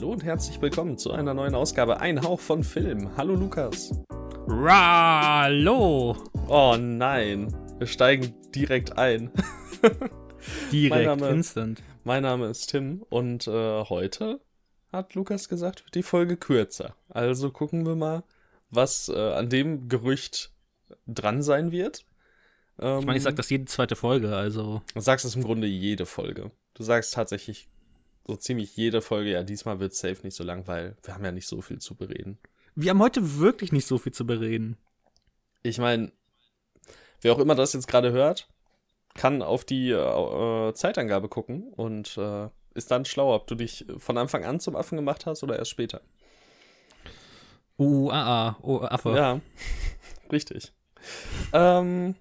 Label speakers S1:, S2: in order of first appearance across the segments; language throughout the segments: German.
S1: Hallo und herzlich willkommen zu einer neuen Ausgabe Ein Hauch von Film. Hallo Lukas.
S2: Hallo.
S1: Oh nein, wir steigen direkt ein.
S2: direkt,
S1: mein Name,
S2: instant.
S1: Mein Name ist Tim und äh, heute hat Lukas gesagt, wird die Folge kürzer. Also gucken wir mal, was äh, an dem Gerücht dran sein wird.
S2: Ähm, ich meine, ich sag das jede zweite Folge, also.
S1: Du sagst es im Grunde jede Folge. Du sagst tatsächlich so ziemlich jede Folge, ja, diesmal wird safe nicht so lang, weil wir haben ja nicht so viel zu bereden.
S2: Wir haben heute wirklich nicht so viel zu bereden.
S1: Ich meine, wer auch immer das jetzt gerade hört, kann auf die äh, Zeitangabe gucken und äh, ist dann schlau, ob du dich von Anfang an zum Affen gemacht hast oder erst später.
S2: Uh, ah, ah, oh, Affe.
S1: Ja, richtig. ähm,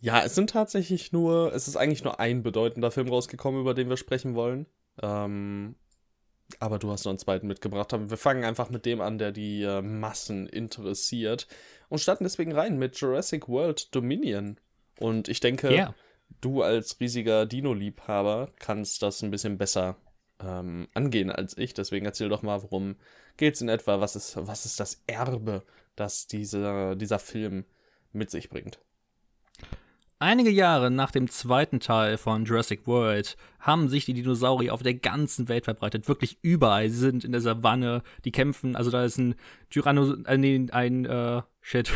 S1: ja, es sind tatsächlich nur, es ist eigentlich nur ein bedeutender Film rausgekommen, über den wir sprechen wollen. Ähm, aber du hast noch einen zweiten mitgebracht. Wir fangen einfach mit dem an, der die äh, Massen interessiert und starten deswegen rein mit Jurassic World Dominion. Und ich denke, yeah. du als riesiger Dino-Liebhaber kannst das ein bisschen besser ähm, angehen als ich. Deswegen erzähl doch mal, worum geht es in etwa? Was ist, was ist das Erbe, das diese, dieser Film mit sich bringt?
S2: Einige Jahre nach dem zweiten Teil von Jurassic World haben sich die Dinosaurier auf der ganzen Welt verbreitet. Wirklich überall. Sie sind in der Savanne, die kämpfen. Also da ist ein Tyrannos, äh, nee, ein, äh, shit,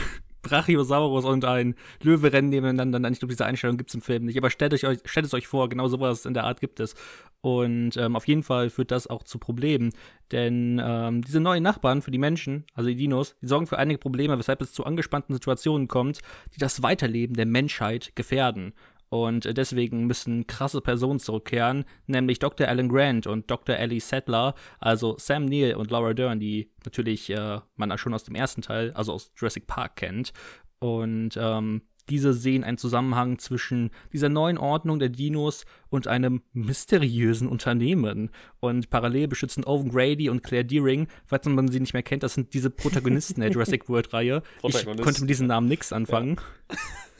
S2: Brachiosaurus und ein Löwe rennen nebeneinander. Ich glaube, diese Einstellung gibt es im Film nicht. Aber stellt, euch, stellt es euch vor, genau sowas in der Art gibt es. Und ähm, auf jeden Fall führt das auch zu Problemen. Denn ähm, diese neuen Nachbarn für die Menschen, also die Dinos, die sorgen für einige Probleme, weshalb es zu angespannten Situationen kommt, die das Weiterleben der Menschheit gefährden. Und deswegen müssen krasse Personen zurückkehren, nämlich Dr. Alan Grant und Dr. Ellie Sattler, also Sam Neill und Laura Dern, die natürlich äh, man schon aus dem ersten Teil, also aus Jurassic Park kennt. Und ähm, diese sehen einen Zusammenhang zwischen dieser neuen Ordnung der Dinos und einem mysteriösen Unternehmen. Und parallel beschützen Owen Grady und Claire Deering, falls man sie nicht mehr kennt, das sind diese Protagonisten der Jurassic World-Reihe. Ich konnte mit diesem Namen nichts anfangen.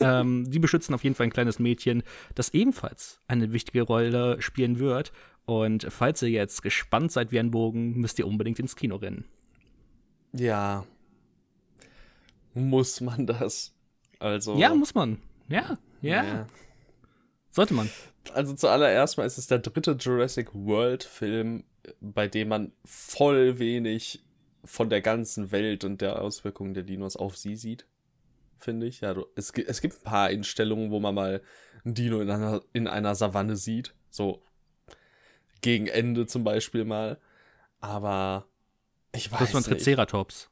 S2: Ja. ähm, die beschützen auf jeden Fall ein kleines Mädchen, das ebenfalls eine wichtige Rolle spielen wird. Und falls ihr jetzt gespannt seid wie ein Bogen, müsst ihr unbedingt ins Kino rennen.
S1: Ja. Muss man das? Also.
S2: Ja, muss man. Ja, ja. ja. Sollte man.
S1: Also zuallererst mal ist es der dritte Jurassic World Film, bei dem man voll wenig von der ganzen Welt und der Auswirkungen der Dinos auf sie sieht. Finde ich. Ja, du, es, es gibt ein paar Einstellungen, wo man mal ein Dino in einer, in einer Savanne sieht. So gegen Ende zum Beispiel mal. Aber ich weiß
S2: nicht. Das war ein Triceratops.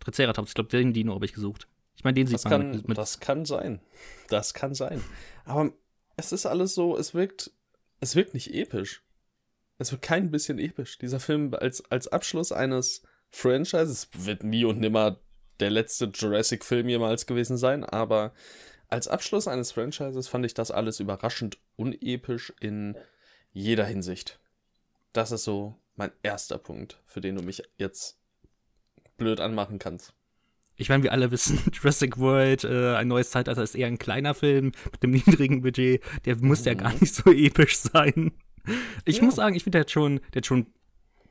S2: Triceratops, ich glaube, den Dino habe ich gesucht. Ich meine, den sieht
S1: das man kann, mit, mit. Das kann sein. Das kann sein. Aber es ist alles so, es wirkt, es wirkt nicht episch. Es wird kein bisschen episch. Dieser Film als, als Abschluss eines Franchises wird nie und nimmer der letzte Jurassic-Film jemals gewesen sein, aber als Abschluss eines Franchises fand ich das alles überraschend unepisch in jeder Hinsicht. Das ist so mein erster Punkt, für den du mich jetzt blöd anmachen kannst
S2: ich meine, wir alle wissen, Jurassic World, äh, ein neues Zeitalter ist eher ein kleiner Film mit einem niedrigen Budget. Der muss mhm. ja gar nicht so episch sein. Ich ja. muss sagen, ich finde, der hat schon, der hat schon ein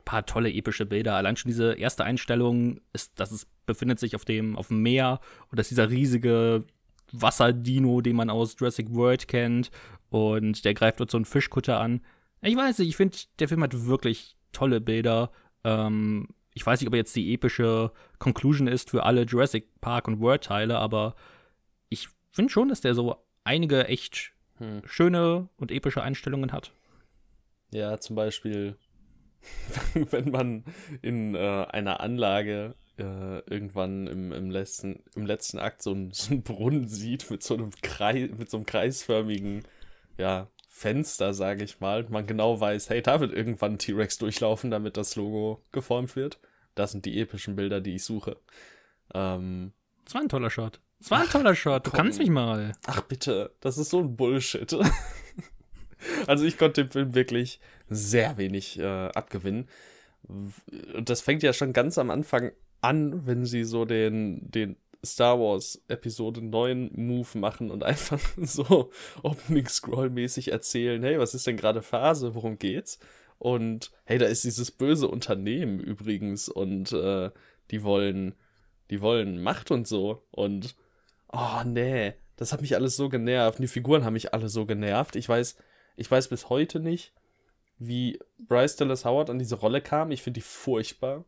S2: paar tolle epische Bilder. Allein schon diese erste Einstellung ist, dass es befindet sich auf dem, auf dem Meer und dass dieser riesige Wasserdino, den man aus Jurassic World kennt, und der greift dort so einen Fischkutter an. Ich weiß nicht, ich finde, der Film hat wirklich tolle Bilder. Ähm, ich weiß nicht, ob jetzt die epische Conclusion ist für alle Jurassic Park und World Teile, aber ich finde schon, dass der so einige echt hm. schöne und epische Einstellungen hat.
S1: Ja, zum Beispiel, wenn man in äh, einer Anlage äh, irgendwann im, im, letzten, im letzten Akt so, ein, so einen Brunnen sieht mit so einem Kreis, mit so einem kreisförmigen, ja, Fenster, sage ich mal, man genau weiß, hey, da wird irgendwann T-Rex durchlaufen, damit das Logo geformt wird. Das sind die epischen Bilder, die ich suche. Ähm,
S2: das war ein toller Shot. Das war ein toller Shot. Du komm. kannst mich mal.
S1: Ach bitte, das ist so ein Bullshit. also ich konnte dem Film wirklich sehr wenig äh, abgewinnen. Und das fängt ja schon ganz am Anfang an, wenn sie so den, den Star Wars Episode 9 Move machen und einfach so Opening Scroll mäßig erzählen, hey, was ist denn gerade Phase, worum geht's? Und hey, da ist dieses böse Unternehmen übrigens und äh, die wollen, die wollen Macht und so. Und oh nee, das hat mich alles so genervt. Die Figuren haben mich alle so genervt. Ich weiß, ich weiß bis heute nicht, wie Bryce Dallas Howard an diese Rolle kam. Ich finde die furchtbar.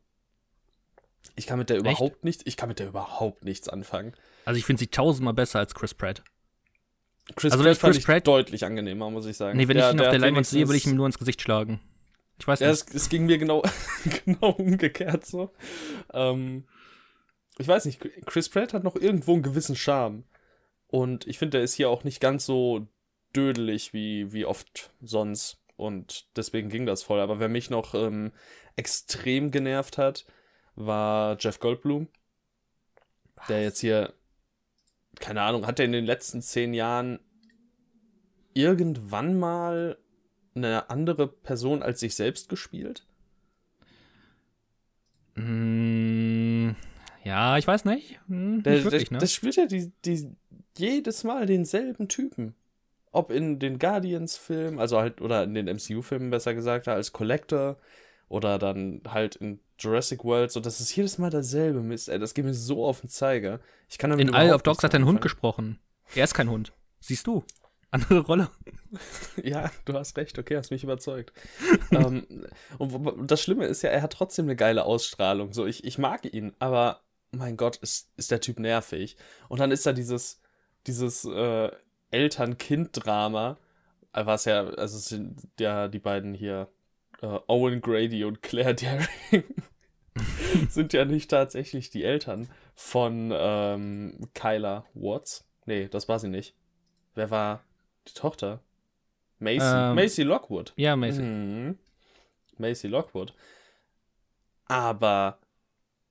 S1: Ich kann mit der überhaupt nichts, ich kann mit der überhaupt nichts anfangen.
S2: Also ich finde sie tausendmal besser als Chris Pratt.
S1: Chris also Pratt fand Chris Pratt deutlich angenehmer, muss ich sagen.
S2: Nee, wenn der, ich ihn auf der Leinwand sehe, will ich ihm nur ins Gesicht schlagen. Ich weiß nicht.
S1: Ja, es, es ging mir genau, genau umgekehrt so. Ähm, ich weiß nicht, Chris Pratt hat noch irgendwo einen gewissen Charme. Und ich finde, der ist hier auch nicht ganz so dödelig wie, wie oft sonst. Und deswegen ging das voll. Aber wer mich noch ähm, extrem genervt hat, war Jeff Goldblum. Was? Der jetzt hier, keine Ahnung, hat er in den letzten zehn Jahren irgendwann mal eine andere Person als sich selbst gespielt?
S2: Mm, ja, ich weiß nicht. Hm, der, nicht wirklich,
S1: der, ne? Das spielt ja die, die, jedes Mal denselben Typen. Ob in den Guardians-Filmen, also halt, oder in den MCU-Filmen besser gesagt, als Collector oder dann halt in Jurassic World, so, das ist jedes Mal dasselbe Mist, ey, das geht mir so auf den Zeiger. Ich kann
S2: damit In Isle of Dogs hat ein Hund gesprochen. Er ist kein Hund. Siehst du? Andere Rolle.
S1: ja, du hast recht, okay, hast mich überzeugt. ähm, und das Schlimme ist ja, er hat trotzdem eine geile Ausstrahlung. So, ich, ich mag ihn, aber mein Gott, ist, ist der Typ nervig. Und dann ist da dieses, dieses äh, Eltern-Kind-Drama, äh, was ja, also sind ja die beiden hier, äh, Owen Grady und Claire Daring, sind ja nicht tatsächlich die Eltern von ähm, Kyla Watts. Nee, das war sie nicht. Wer war die Tochter? Macy. Ähm, Macy Lockwood.
S2: Ja, Macy.
S1: Mhm. Macy Lockwood. Aber,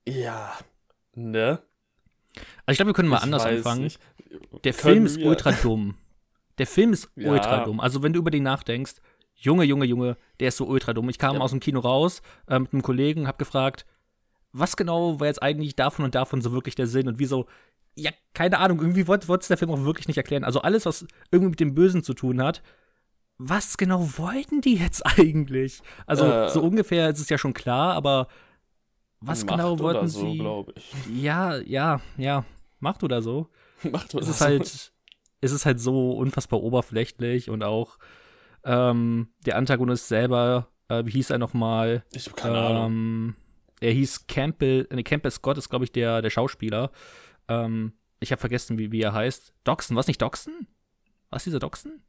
S1: ja, ne?
S2: Also ich glaube, wir können mal ich anders anfangen. Nicht. Der können Film ist wir? ultra dumm. Der Film ist ja. ultra dumm. Also wenn du über den nachdenkst, Junge, Junge, Junge, der ist so ultra dumm. Ich kam ja. aus dem Kino raus äh, mit einem Kollegen, hab gefragt, was genau war jetzt eigentlich davon und davon so wirklich der Sinn und wieso, ja, keine Ahnung, irgendwie wollte es der Film auch wirklich nicht erklären. Also alles, was irgendwie mit dem Bösen zu tun hat, was genau wollten die jetzt eigentlich? Also äh, so ungefähr ist es ja schon klar, aber was genau wollten so, sie? Ja, ja, ja, Macht oder so.
S1: Macht oder
S2: es ist so. halt, es ist halt so unfassbar oberflächlich und auch ähm, der Antagonist selber, äh, wie hieß er nochmal?
S1: Ich hab keine ähm, Ahnung.
S2: Er hieß Campbell, ne, Campbell Scott ist, glaube ich, der, der Schauspieler. Ähm, ich habe vergessen, wie, wie er heißt. Doxon, was nicht Doxon? Was dieser Doxon?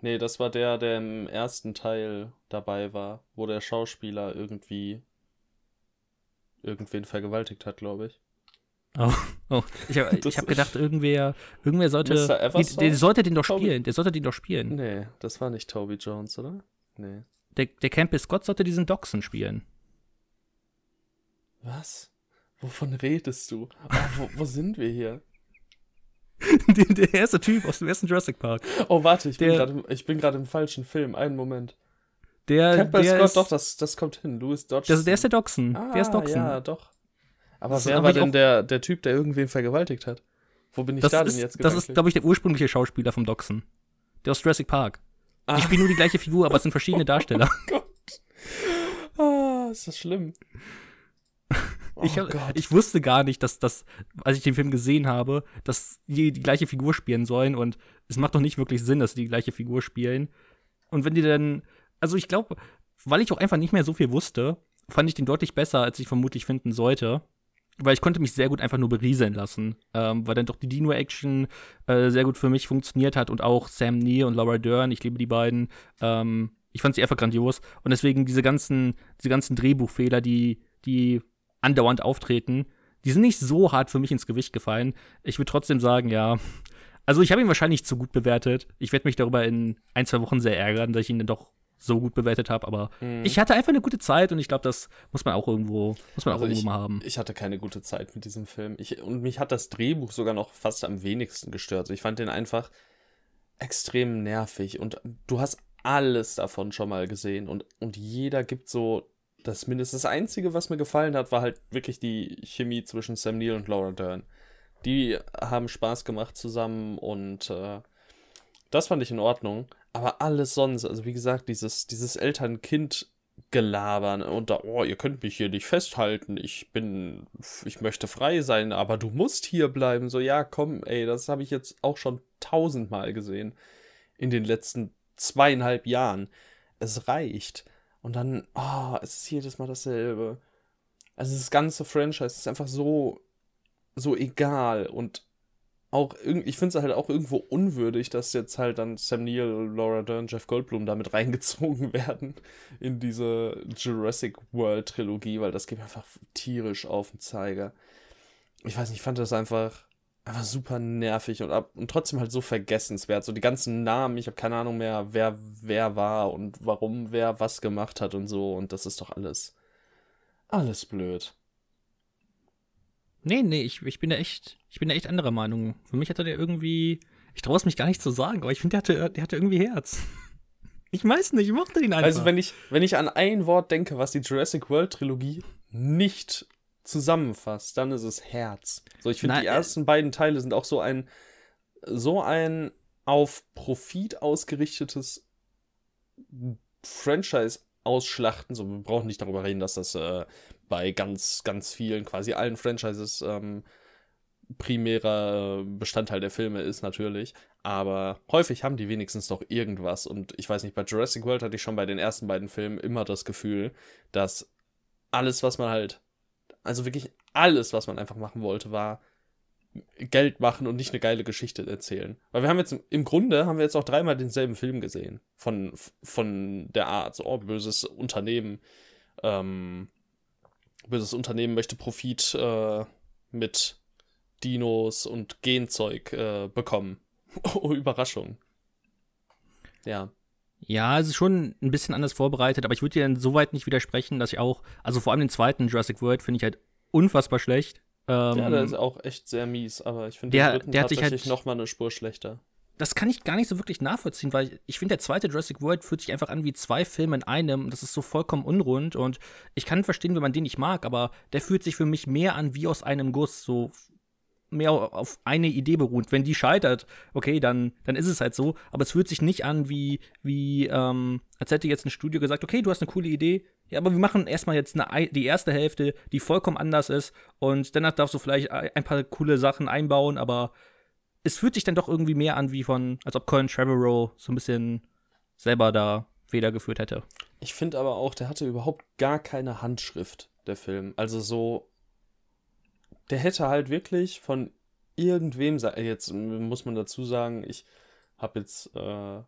S1: Nee, das war der, der im ersten Teil dabei war, wo der Schauspieler irgendwie irgendwen vergewaltigt hat, glaube ich.
S2: Oh, oh. ich habe hab gedacht, irgendwer, irgendwer sollte. Der, der, sollte den doch Toby? spielen. Der sollte den doch spielen.
S1: Nee, das war nicht Toby Jones, oder? Nee.
S2: Der, der Campbell Scott sollte diesen Doxon spielen.
S1: Was? Wovon redest du? Oh, wo, wo sind wir hier?
S2: der, der, erste Typ aus dem ersten Jurassic Park.
S1: Oh, warte, ich der, bin gerade im falschen Film. Einen Moment.
S2: Der,
S1: Campbell
S2: der
S1: Scott, ist, doch, das, das kommt hin. Louis Dodge.
S2: Das, der ist der Doxon. Ah, der ist Doxon.
S1: Ja, doch. Aber das wer war denn der, der Typ, der irgendwen vergewaltigt hat? Wo bin ich da
S2: ist,
S1: denn jetzt
S2: gedanklich? Das ist, glaube ich, der ursprüngliche Schauspieler vom Doxon. Der aus Jurassic Park. Ah. Die spielen nur die gleiche Figur, aber es sind verschiedene Darsteller.
S1: Oh Gott. Ah, ist das schlimm.
S2: Oh ich, hab, ich, wusste gar nicht, dass das, als ich den Film gesehen habe, dass die die gleiche Figur spielen sollen und es macht doch nicht wirklich Sinn, dass sie die gleiche Figur spielen. Und wenn die dann, also ich glaube, weil ich auch einfach nicht mehr so viel wusste, fand ich den deutlich besser, als ich vermutlich finden sollte weil ich konnte mich sehr gut einfach nur berieseln lassen, ähm, weil dann doch die Dino-Action äh, sehr gut für mich funktioniert hat und auch Sam Neill und Laura Dern, ich liebe die beiden. Ähm, ich fand sie einfach grandios und deswegen diese ganzen, diese ganzen Drehbuchfehler, die, die andauernd auftreten, die sind nicht so hart für mich ins Gewicht gefallen. Ich würde trotzdem sagen, ja. Also ich habe ihn wahrscheinlich zu gut bewertet. Ich werde mich darüber in ein, zwei Wochen sehr ärgern, dass ich ihn dann doch so gut bewertet habe, aber mhm. ich hatte einfach eine gute Zeit und ich glaube, das muss man auch irgendwo, muss man also auch irgendwo
S1: ich,
S2: mal haben.
S1: Ich hatte keine gute Zeit mit diesem Film. Ich, und mich hat das Drehbuch sogar noch fast am wenigsten gestört. Ich fand den einfach extrem nervig und du hast alles davon schon mal gesehen und, und jeder gibt so das mindestens. Das Einzige, was mir gefallen hat, war halt wirklich die Chemie zwischen Sam Neill und Laura Dern. Die haben Spaß gemacht zusammen und äh, das fand ich in Ordnung. Aber alles sonst, also wie gesagt, dieses, dieses Eltern-Kind- Gelaber ne? und da, oh, ihr könnt mich hier nicht festhalten, ich bin, ich möchte frei sein, aber du musst hier bleiben. So, ja, komm, ey, das habe ich jetzt auch schon tausendmal gesehen in den letzten zweieinhalb Jahren. Es reicht. Und dann, oh, es ist jedes Mal dasselbe. Also das ganze Franchise ist einfach so, so egal und auch ich finde es halt auch irgendwo unwürdig, dass jetzt halt dann Sam Neill, Laura Dern, Jeff Goldblum damit reingezogen werden in diese Jurassic World Trilogie, weil das geht mir einfach tierisch auf den Zeiger. Ich weiß nicht, ich fand das einfach, einfach super nervig und, ab, und trotzdem halt so vergessenswert. So die ganzen Namen, ich habe keine Ahnung mehr, wer wer war und warum wer was gemacht hat und so und das ist doch alles, alles blöd.
S2: Nee, nee, ich, ich bin da echt, ich bin da echt anderer Meinung. Für mich hatte der irgendwie, ich traue es mich gar nicht zu sagen, aber ich finde, der hatte, der hatte irgendwie Herz. Ich weiß nicht, ich mochte ihn einfach.
S1: Also, wenn ich, wenn ich an ein Wort denke, was die Jurassic World Trilogie nicht zusammenfasst, dann ist es Herz. So, ich finde, die äh, ersten beiden Teile sind auch so ein, so ein auf Profit ausgerichtetes Franchise ausschlachten. So, wir brauchen nicht darüber reden, dass das äh, bei ganz, ganz vielen, quasi allen Franchises ähm, primärer Bestandteil der Filme ist natürlich. Aber häufig haben die wenigstens doch irgendwas. Und ich weiß nicht, bei Jurassic World hatte ich schon bei den ersten beiden Filmen immer das Gefühl, dass alles, was man halt, also wirklich alles, was man einfach machen wollte, war Geld machen und nicht eine geile Geschichte erzählen. Weil wir haben jetzt im Grunde haben wir jetzt auch dreimal denselben Film gesehen. Von, von der Art, so, oh, böses Unternehmen, ähm, böses Unternehmen möchte Profit äh, mit Dinos und Genzeug äh, bekommen. oh, Überraschung. Ja.
S2: Ja, es ist schon ein bisschen anders vorbereitet, aber ich würde dir insoweit nicht widersprechen, dass ich auch, also vor allem den zweiten Jurassic World finde ich halt unfassbar schlecht.
S1: Ähm, ja, der ist auch echt sehr mies, aber ich finde den dritten der hat tatsächlich halt, noch mal eine Spur schlechter
S2: das kann ich gar nicht so wirklich nachvollziehen, weil ich finde, der zweite Jurassic World fühlt sich einfach an wie zwei Filme in einem. Das ist so vollkommen unrund und ich kann verstehen, wenn man den nicht mag, aber der fühlt sich für mich mehr an wie aus einem Guss, so mehr auf eine Idee beruht. Wenn die scheitert, okay, dann, dann ist es halt so. Aber es fühlt sich nicht an wie, wie ähm, als hätte jetzt ein Studio gesagt, okay, du hast eine coole Idee, ja, aber wir machen erstmal jetzt eine, die erste Hälfte, die vollkommen anders ist und danach darfst du vielleicht ein paar coole Sachen einbauen, aber es fühlt sich dann doch irgendwie mehr an wie von, als ob Colin Trevorrow so ein bisschen selber da Feder geführt hätte.
S1: Ich finde aber auch, der hatte überhaupt gar keine Handschrift, der Film. Also so, der hätte halt wirklich von irgendwem, jetzt muss man dazu sagen, ich habe jetzt, äh,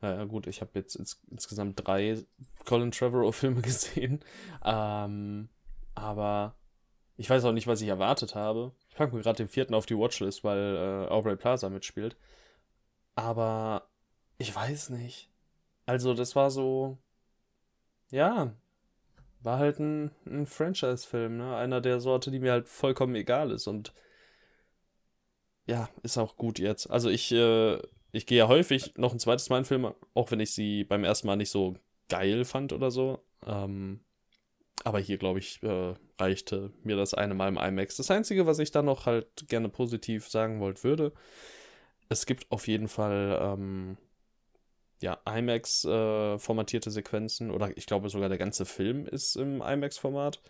S1: naja gut, ich habe jetzt ins, insgesamt drei Colin Trevorrow-Filme gesehen, ähm, aber ich weiß auch nicht, was ich erwartet habe. Ich packe mir gerade den vierten auf die Watchlist, weil äh, Aubrey Plaza mitspielt. Aber ich weiß nicht. Also, das war so. Ja. War halt ein, ein Franchise-Film, ne? Einer der Sorte, die mir halt vollkommen egal ist. Und ja, ist auch gut jetzt. Also ich, äh, ich gehe ja häufig noch ein zweites Mal in Filme, auch wenn ich sie beim ersten Mal nicht so geil fand oder so. Ähm, aber hier, glaube ich, äh, reichte mir das eine Mal im IMAX. Das Einzige, was ich da noch halt gerne positiv sagen wollte würde, es gibt auf jeden Fall ähm, ja, IMAX-formatierte äh, Sequenzen oder ich glaube sogar der ganze Film ist im IMAX-Format.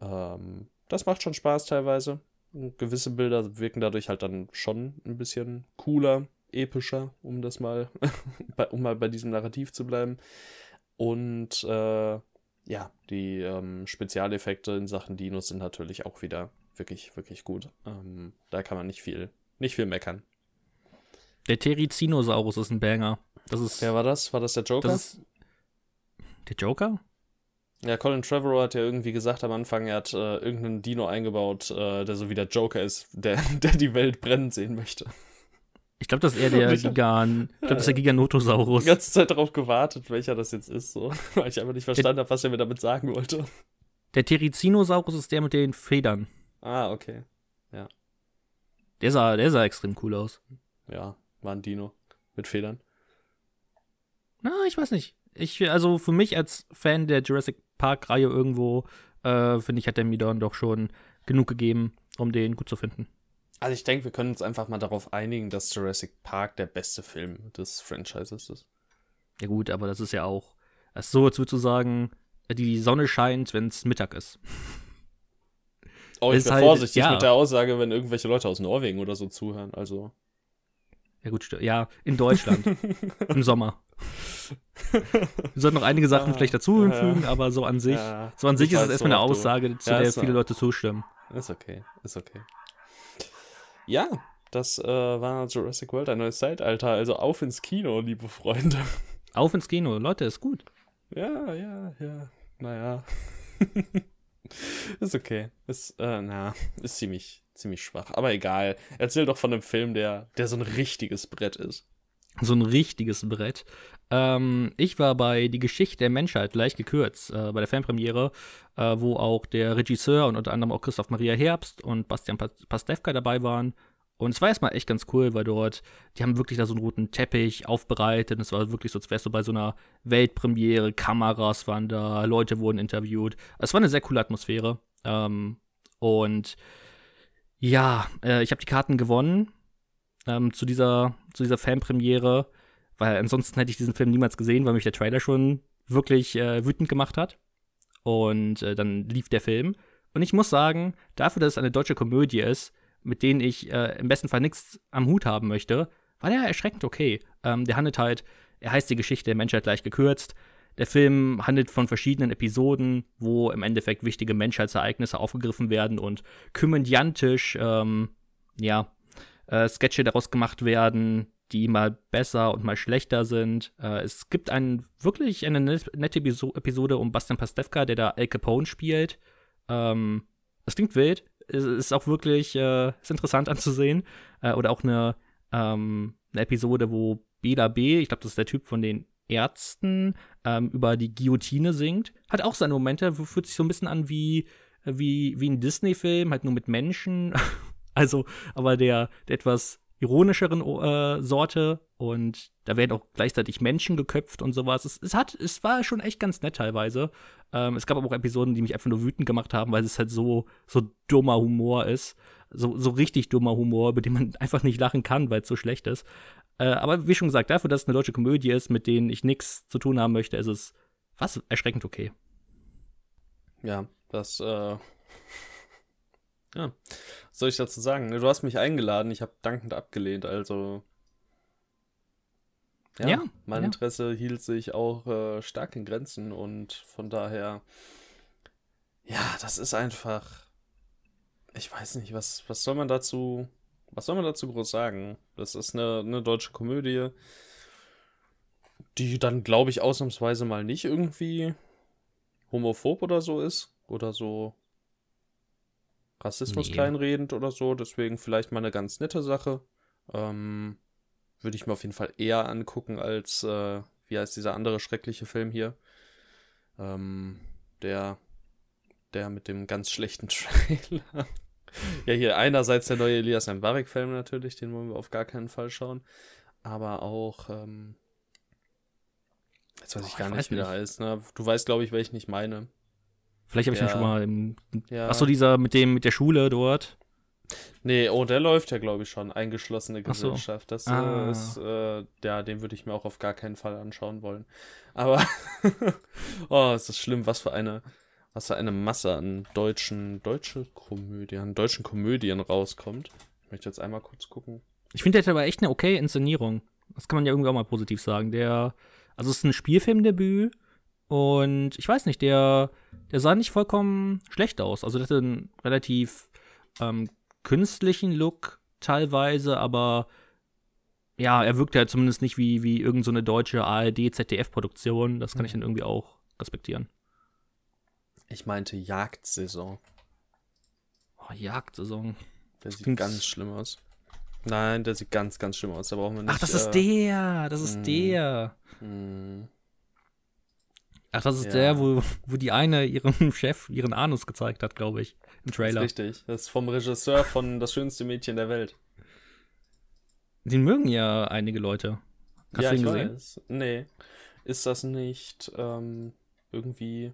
S1: Ähm, das macht schon Spaß teilweise. Gewisse Bilder wirken dadurch halt dann schon ein bisschen cooler, epischer, um das mal, um mal bei diesem Narrativ zu bleiben. Und äh, ja, die ähm, Spezialeffekte in Sachen Dinos sind natürlich auch wieder wirklich, wirklich gut. Ähm, da kann man nicht viel, nicht viel meckern.
S2: Der Terizinosaurus ist ein Banger. Das ist,
S1: Wer war das? War das der Joker? Das
S2: ist, der Joker?
S1: Ja, Colin Trevorrow hat ja irgendwie gesagt am Anfang, er hat äh, irgendeinen Dino eingebaut, äh, der so wie der Joker ist, der, der die Welt brennen sehen möchte.
S2: Ich glaube, das ist eher der Gigan. Ich glaube, das ist der Giganotosaurus.
S1: Die ganze Zeit darauf gewartet, welcher das jetzt ist, so. Weil ich einfach nicht verstanden habe, was er mir damit sagen wollte.
S2: Der Terizinosaurus ist der mit den Federn.
S1: Ah, okay. Ja.
S2: Der sah, der sah extrem cool aus.
S1: Ja, war ein Dino. Mit Federn.
S2: Na, ich weiß nicht. Ich, also für mich als Fan der Jurassic Park-Reihe irgendwo, äh, finde ich, hat der mir dann doch schon genug gegeben, um den gut zu finden.
S1: Also ich denke, wir können uns einfach mal darauf einigen, dass Jurassic Park der beste Film des Franchises ist.
S2: Ja gut, aber das ist ja auch ist so, als würdest du sagen, die Sonne scheint, wenn es Mittag ist.
S1: Oh, ich bin
S2: halt-
S1: vorsichtig
S2: ja.
S1: mit der Aussage, wenn irgendwelche Leute aus Norwegen oder so zuhören. Also.
S2: Ja, gut, ja, in Deutschland. Im Sommer. Wir sollten noch einige Sachen
S1: Ah,
S2: vielleicht dazu
S1: ja.
S2: hinfügen, aber so an sich,
S1: Ja,
S2: so an sich
S1: ich
S2: ist es erstmal eine
S1: worauf du-
S2: Aussage, zu
S1: Ja,
S2: der viele. Leute zustimmen.
S1: Ist okay, ist okay. Ja, das äh, war Jurassic World, ein neues Zeitalter. Also auf ins Kino, liebe Freunde.
S2: Auf ins Kino, Leute, ist gut.
S1: Ja, ja, ja. Naja. ist okay. Ist, äh, na, ist ziemlich, ziemlich schwach. Aber egal. Erzähl doch von einem Film, der, der so ein richtiges Brett ist.
S2: So ein richtiges Brett. Ähm, ich war bei Die Geschichte der Menschheit leicht gekürzt, äh, bei der Fanpremiere, äh, wo auch der Regisseur und unter anderem auch Christoph Maria Herbst und Bastian Pa- Pastewka dabei waren. Und es war erstmal echt ganz cool, weil dort, die haben wirklich da so einen roten Teppich aufbereitet. Und es war wirklich so, als wärst du bei so einer Weltpremiere, Kameras waren da, Leute wurden interviewt. Es war eine sehr coole Atmosphäre. Ähm, und ja, äh, ich habe die Karten gewonnen ähm, zu dieser, zu dieser Fanpremiere, weil ansonsten hätte ich diesen Film niemals gesehen, weil mich der Trailer schon wirklich äh, wütend gemacht hat. Und äh, dann lief der Film. Und ich muss sagen, dafür, dass es eine deutsche Komödie ist, mit denen ich äh, im besten Fall nichts am Hut haben möchte, war der erschreckend okay. Ähm, der handelt halt, er heißt die Geschichte der Menschheit leicht gekürzt. Der Film handelt von verschiedenen Episoden, wo im Endeffekt wichtige Menschheitsereignisse aufgegriffen werden und komödiantisch, ähm, ja, äh, Sketche daraus gemacht werden, die mal besser und mal schlechter sind. Äh, es gibt ein, wirklich eine net- nette Episo Episode um Bastian Pastewka, der da Al Capone spielt. Ähm, das klingt wild. Ist auch wirklich äh, ist interessant anzusehen. Äh, oder auch eine, ähm, eine Episode, wo Bela B., ich glaube, das ist der Typ von den Ärzten, ähm, über die Guillotine singt. Hat auch seine Momente, fühlt sich so ein bisschen an wie, wie, wie ein Disney-Film, halt nur mit Menschen. also, aber der, der etwas ironischeren äh, Sorte und da werden auch gleichzeitig Menschen geköpft und sowas. Es, es hat, es war schon echt ganz nett teilweise. Ähm, es gab aber auch Episoden, die mich einfach nur wütend gemacht haben, weil es halt so, so dummer Humor ist. So, so richtig dummer Humor, über den man einfach nicht lachen kann, weil es so schlecht ist. Äh, aber wie schon gesagt, dafür, dass es eine deutsche Komödie ist, mit denen ich nichts zu tun haben möchte, ist es was erschreckend okay.
S1: Ja, das, äh. Ja. Was soll ich dazu sagen? Du hast mich eingeladen, ich habe dankend abgelehnt, also. Ja,
S2: Ja,
S1: mein
S2: ja.
S1: Interesse hielt sich auch äh, stark in Grenzen und von daher. Ja, das ist einfach. Ich weiß nicht, was, was soll man dazu. Was soll man dazu groß sagen? Das ist eine, eine deutsche Komödie, die dann, glaube ich, ausnahmsweise mal nicht irgendwie homophob oder so ist. Oder so Rassismus
S2: Nee.
S1: kleinredend oder so. Deswegen vielleicht mal eine ganz nette Sache. Ähm, würde ich mir auf jeden Fall eher angucken als, äh, wie heißt dieser andere schreckliche Film hier? Ähm, der, der mit dem ganz schlechten Trailer. ja, hier einerseits der neue Elias Mbarek-Film natürlich, den wollen wir auf gar keinen Fall schauen. Aber auch, ähm, jetzt weiß ich
S2: Oh,
S1: gar
S2: ich
S1: nicht, wie der heißt. Ne? Du weißt, glaube ich, welchen ich meine.
S2: Vielleicht habe ich
S1: Ja.
S2: den schon mal im.
S1: Ja.
S2: Achso, dieser mit dem, mit der Schule dort.
S1: Nee, oh, der läuft ja, glaube ich, schon. Eingeschlossene
S2: Ach so.
S1: Gesellschaft. Das
S2: Ah.
S1: ist, äh, ja, den würde ich mir auch auf gar keinen Fall anschauen wollen. Aber, oh, es ist schlimm, was für eine, was für eine Masse an deutschen, deutsche Komödien, an deutschen Komödien rauskommt. Ich möchte jetzt einmal kurz gucken.
S2: Ich finde, der hat aber echt eine okay Inszenierung. Das kann man ja irgendwie auch mal positiv sagen. Der, also es ist ein Spielfilmdebüt und ich weiß nicht, der, der sah nicht vollkommen schlecht aus. Also der hatte einen relativ ähm, künstlichen Look teilweise, aber ja, er wirkt halt zumindest nicht wie, wie irgendeine so eine deutsche ARD-ZDF-Produktion. Das kann ich dann irgendwie auch respektieren.
S1: Ich meinte Jagdsaison.
S2: Oh, Jagdsaison.
S1: Der sieht
S2: Klingt-
S1: ganz schlimm aus. Nein, der sieht ganz, ganz schlimm aus. Da brauchen wir nicht.
S2: Ach, das ist
S1: äh,
S2: der, das ist
S1: mh.
S2: der.
S1: mh,
S2: Ach, das ist
S1: Ja.
S2: der, wo, wo die eine ihrem Chef ihren Anus gezeigt hat, glaube ich, im
S1: Das ist
S2: Trailer.
S1: richtig. Das ist vom Regisseur von Das schönste Mädchen der Welt.
S2: Den mögen ja einige Leute. Hast
S1: ja,
S2: du ihn
S1: ich
S2: gesehen?
S1: weiß. Nee. Ist das nicht ähm, irgendwie.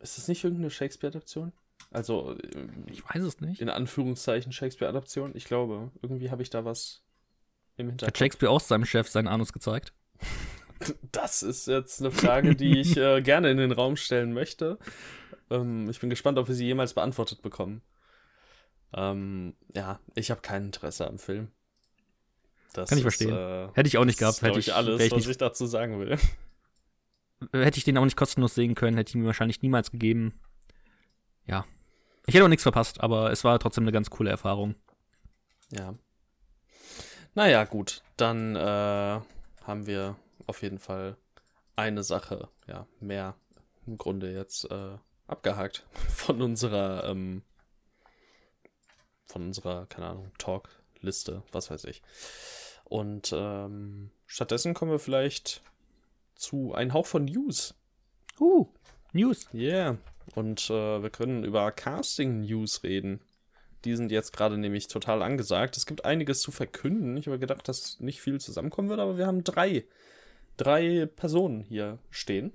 S1: Ist das nicht irgendeine Shakespeare-Adaption? Also, ähm,
S2: Ich weiß es nicht.
S1: in Anführungszeichen Shakespeare-Adaption? Ich glaube, irgendwie habe ich da was im
S2: Hat
S1: Hinterkopf.
S2: Shakespeare auch seinem Chef seinen Anus gezeigt?
S1: Das ist jetzt eine Frage, die ich äh, gerne in den Raum stellen möchte. Ähm, ich bin gespannt, ob wir sie jemals beantwortet bekommen. Ähm, ja, ich habe kein Interesse am Film.
S2: Das Kann ich ist, verstehen. Äh, Hätte ich auch nicht gehabt. Hätte ich
S1: alles,
S2: ich
S1: was ich dazu sagen will.
S2: Hätte ich den auch nicht kostenlos sehen können, hätte ich mir wahrscheinlich niemals gegeben. Ja. Ich hätte auch nichts verpasst, aber es war trotzdem eine ganz coole Erfahrung.
S1: Ja. Naja, gut. Dann äh, haben wir auf jeden Fall eine Sache, ja, mehr im Grunde jetzt äh, abgehakt von unserer, ähm, von unserer, keine Ahnung, Talk-Liste, was weiß ich. Und ähm, stattdessen kommen wir vielleicht zu ein Hauch von News.
S2: Uh, News.
S1: Yeah. Und äh, wir können über Casting-News reden. Die sind jetzt gerade nämlich total angesagt. Es gibt einiges zu verkünden. Ich habe gedacht, dass nicht viel zusammenkommen wird, aber wir haben drei, drei Personen hier stehen.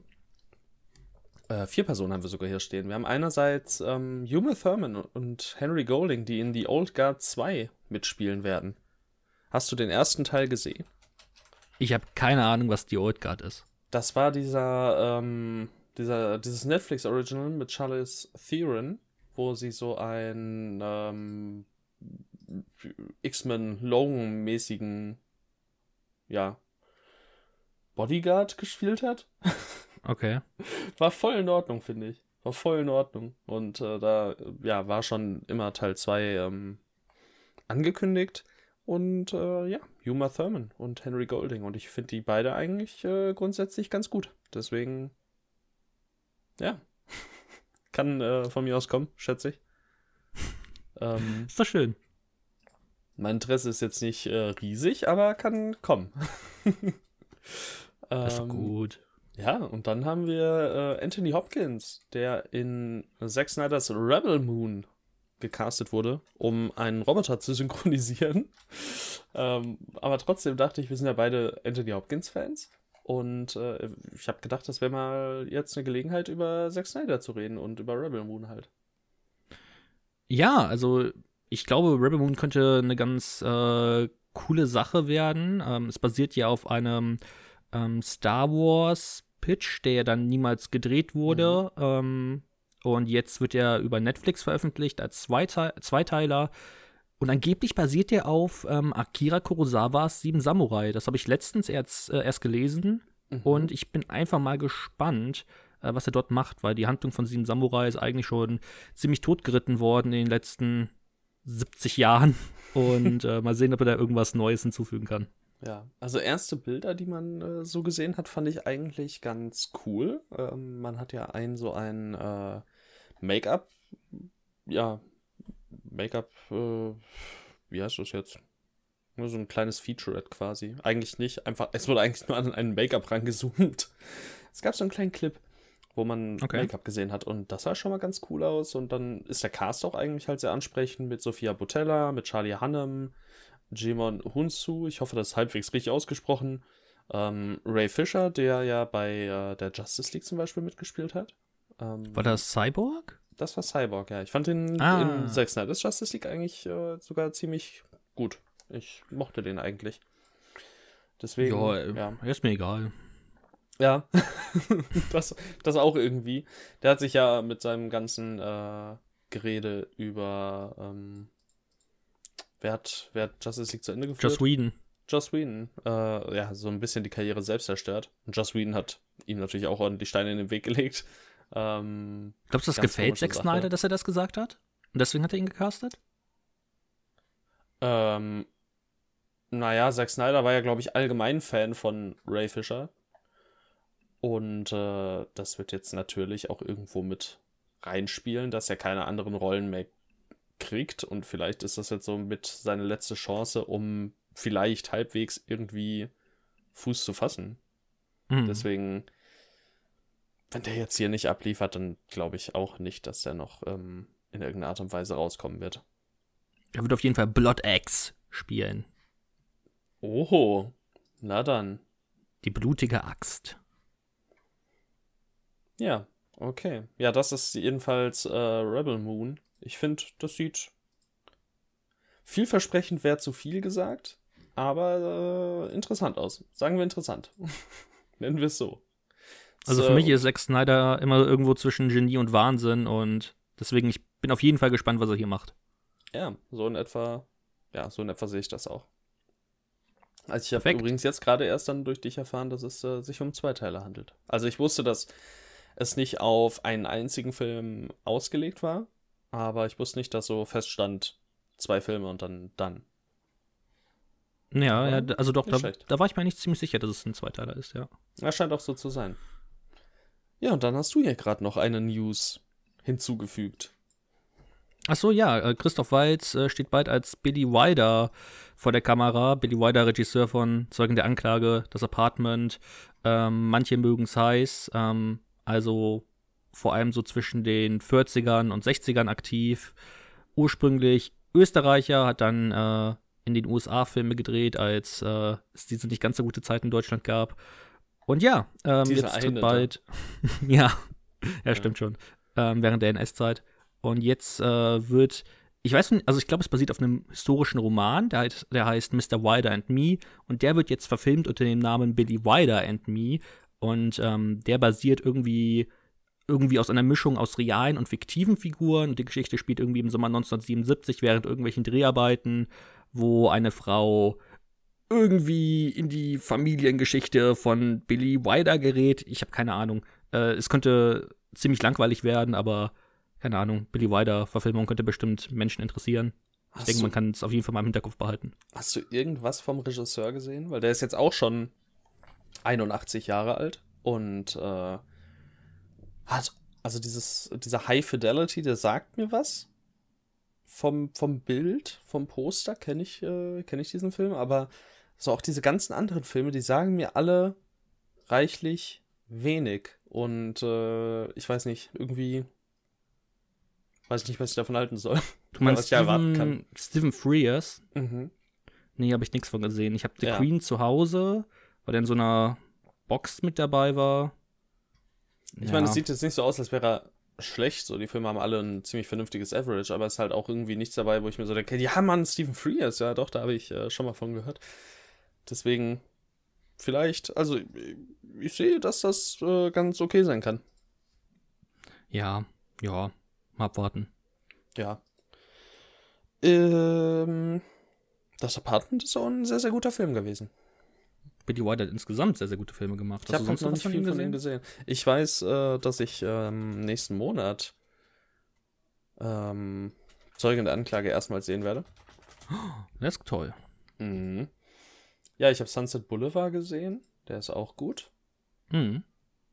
S1: Äh, vier Personen haben wir sogar hier stehen. Wir haben einerseits ähm, Uma Thurman und Henry Golding, die in The Old Guard 2 mitspielen werden. Hast du den ersten Teil gesehen?
S2: Ich habe keine Ahnung, was The Old Guard ist.
S1: Das war dieser, ähm, dieser dieses Netflix-Original mit Charlize Theron wo sie so ein ähm, X-Men Logan-mäßigen, ja, Bodyguard gespielt hat.
S2: Okay.
S1: War voll in Ordnung, finde ich. War voll in Ordnung. Und äh, da, ja, war schon immer Teil 2 ähm, angekündigt. Und äh, ja, Uma Thurman und Henry Golding. Und ich finde die beide eigentlich äh, grundsätzlich ganz gut. Deswegen, ja, kann äh, von mir aus kommen, schätze ich.
S2: Ähm, ist doch schön.
S1: Mein Interesse ist jetzt nicht äh, riesig, aber kann kommen.
S2: Das ist ähm, gut.
S1: Ja, und dann haben wir äh, Anthony Hopkins, der in Zack Snyder's Rebel Moon gecastet wurde, um einen Roboter zu synchronisieren. ähm, aber trotzdem dachte ich, wir sind ja beide Anthony Hopkins-Fans. Und äh, ich habe gedacht, das wäre mal jetzt eine Gelegenheit, über Zack Snyder zu reden und über Rebel Moon halt.
S2: Ja, also ich glaube, Rebel Moon könnte eine ganz äh, coole Sache werden. Ähm, es basiert ja auf einem ähm, Star Wars Pitch, der ja dann niemals gedreht wurde. Mhm. Ähm, und jetzt wird er über Netflix veröffentlicht als Zweite Zweiteiler. Und angeblich basiert der auf ähm, Akira Kurosawas Sieben Samurai. Das habe ich letztens erst, äh, erst gelesen. Mhm. Und ich bin einfach mal gespannt, äh, was er dort macht, weil die Handlung von Sieben Samurai ist eigentlich schon ziemlich totgeritten worden in den letzten 70 Jahren. Und äh, mal sehen, ob er da irgendwas Neues hinzufügen kann.
S1: Ja, also erste Bilder, die man äh, so gesehen hat, fand ich eigentlich ganz cool. Ähm, man hat ja ein so ein äh, Make-up, ja, Make-up, äh, wie heißt das jetzt? Nur so ein kleines Featurette quasi. Eigentlich nicht, einfach, es wurde eigentlich nur an einen Make-up rangezoomt. Es gab so einen kleinen Clip, wo man okay. Make-up gesehen hat und das sah schon mal ganz cool aus. Und dann ist der Cast auch eigentlich halt sehr ansprechend mit Sophia Botella, mit Charlie Hannem, Jimon Hunsu, ich hoffe, das ist halbwegs richtig ausgesprochen. Ähm, Ray Fisher, der ja bei äh, der Justice League zum Beispiel mitgespielt hat.
S2: Ähm, War das Cyborg?
S1: Das war Cyborg, ja. Ich fand den ah. in Zack Snyder's Justice League eigentlich äh, sogar ziemlich gut. Ich mochte den eigentlich. Deswegen.
S2: Ja, ja. ist mir egal.
S1: Ja, das, das auch irgendwie. Der hat sich ja mit seinem ganzen äh, Gerede über. Ähm, wer, hat, wer hat Justice League zu Ende geführt?
S2: Joss Whedon.
S1: Joss Whedon. Äh, ja, so ein bisschen die Karriere selbst zerstört. Und Joss Whedon hat ihm natürlich auch ordentlich Steine in den Weg gelegt. Ähm,
S2: Glaubst du, das gefällt Zack Snyder, dass er das gesagt hat? Und deswegen hat er ihn gecastet?
S1: Ähm, naja, Zack Snyder war ja, glaube ich, allgemein Fan von Ray Fisher. Und äh, das wird jetzt natürlich auch irgendwo mit reinspielen, dass er keine anderen Rollen mehr kriegt. Und vielleicht ist das jetzt so mit seine letzte Chance, um vielleicht halbwegs irgendwie Fuß zu fassen. Mhm. Deswegen wenn der jetzt hier nicht abliefert, dann glaube ich auch nicht, dass er noch ähm, in irgendeiner Art und Weise rauskommen wird.
S2: Er wird auf jeden Fall Blood Axe spielen.
S1: Oho, na dann.
S2: Die blutige Axt.
S1: Ja, okay. Ja, das ist jedenfalls äh, Rebel Moon. Ich finde, das sieht vielversprechend, wäre zu viel gesagt, aber äh, interessant aus. Sagen wir interessant. Nennen wir es so.
S2: Also
S1: So,
S2: für mich ist Zack Snyder immer irgendwo zwischen Genie und Wahnsinn und deswegen, ich bin auf jeden Fall gespannt, was er hier macht.
S1: Ja, so in etwa, ja, so in etwa sehe ich das auch. Also ich habe übrigens jetzt gerade erst dann durch dich erfahren, dass es äh, sich um zwei Teile handelt. Also ich wusste, dass es nicht auf einen einzigen Film ausgelegt war, aber ich wusste nicht, dass so feststand, zwei Filme und dann dann.
S2: Ja, ja also doch, da, da war ich mir nicht ziemlich sicher, dass es ein Zweiteiler ist, ja.
S1: Das scheint auch so zu sein. Ja, und dann hast du hier gerade noch eine News hinzugefügt.
S2: Ach so, ja, äh, Christoph Waltz äh, steht bald als Billy Wilder vor der Kamera. Billy Wilder, Regisseur von Zeugen der Anklage, Das Apartment. Ähm, manche mögen es heiß. Ähm, also vor allem so zwischen den 40ern und 60ern aktiv. Ursprünglich Österreicher, hat dann äh, in den USA Filme gedreht, als äh, es diese nicht ganz so gute Zeit in Deutschland gab. Und ja, ähm, jetzt
S1: eine
S2: tritt bald. ja, ja, stimmt schon. Ähm, während der NS-Zeit. Und jetzt äh, wird, ich weiß nicht, also ich glaube, es basiert auf einem historischen Roman, der, heißt- der heißt Mr. Wilder and Me. Und der wird jetzt verfilmt unter dem Namen Billy Wilder and Me. Und ähm, der basiert irgendwie irgendwie aus einer Mischung aus realen und fiktiven Figuren. Und die Geschichte spielt irgendwie im Sommer 1977 während irgendwelchen Dreharbeiten, wo eine Frau irgendwie in die Familiengeschichte von Billy Wilder gerät. Ich habe keine Ahnung. Äh, es könnte ziemlich langweilig werden, aber keine Ahnung. Billy Wilder-Verfilmung könnte bestimmt Menschen interessieren. Ich
S1: Hast
S2: denke,
S1: du-
S2: man kann es auf jeden Fall mal im Hinterkopf behalten.
S1: Hast du irgendwas vom Regisseur gesehen? Weil der ist jetzt auch schon 81 Jahre alt und äh, hat, also dieses, dieser High Fidelity, der sagt mir was. Vom, vom Bild, vom Poster kenne ich, äh, kenn ich diesen Film, aber so auch diese ganzen anderen Filme, die sagen mir alle reichlich wenig. Und äh, ich weiß nicht, irgendwie weiß ich nicht, was ich davon halten soll.
S2: Du meinst
S1: was ich erwarten
S2: Stephen, Stephen Frears?
S1: Mhm.
S2: Nee, habe ich nichts von gesehen. Ich habe The
S1: Ja.
S2: Queen zu Hause, weil der in so einer Box mit dabei war.
S1: Ich meine, es sieht jetzt nicht so aus, als wäre er schlecht. So, die Filme haben alle ein ziemlich vernünftiges Average, aber es ist halt auch irgendwie nichts dabei, wo ich mir so denke, ja, Mann, Stephen Frears, ja, doch, da habe ich äh, schon mal von gehört. Deswegen, vielleicht, also, ich, ich sehe, dass das äh, ganz okay sein kann.
S2: Ja, ja, mal abwarten.
S1: Ja. Ähm, das Apartment ist auch ein sehr, sehr guter Film gewesen.
S2: Billy Wilder hat insgesamt sehr, sehr gute Filme gemacht.
S1: Ich habe noch nicht viel von ihm gesehen. Ich weiß, äh, dass ich ähm, nächsten Monat ähm, Zeugen der Anklage erstmals sehen werde.
S2: Das ist toll.
S1: Mhm. Ja, ich habe Sunset Boulevard gesehen. Der ist auch gut.
S2: Mhm.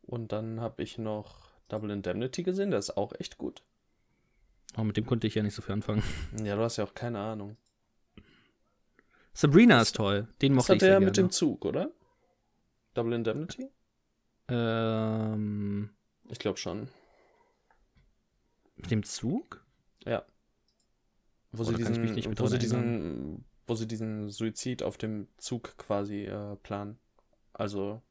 S1: Und dann habe ich noch Double Indemnity gesehen. Der ist auch echt gut.
S2: Aber mit dem konnte ich ja nicht so viel anfangen.
S1: Ja, du hast ja auch keine Ahnung.
S2: Sabrina ist toll. Den
S1: Das
S2: mochte
S1: hat
S2: ich sehr
S1: der
S2: gerne.
S1: mit dem Zug, oder? Double Indemnity?
S2: ähm,
S1: Ich glaube schon.
S2: mit dem Zug?
S1: Ja. Wo
S2: Boah,
S1: sie diesen,
S2: nicht mit
S1: wo sie diesen, wo sie diesen Suizid auf dem Zug quasi äh, planen. Also,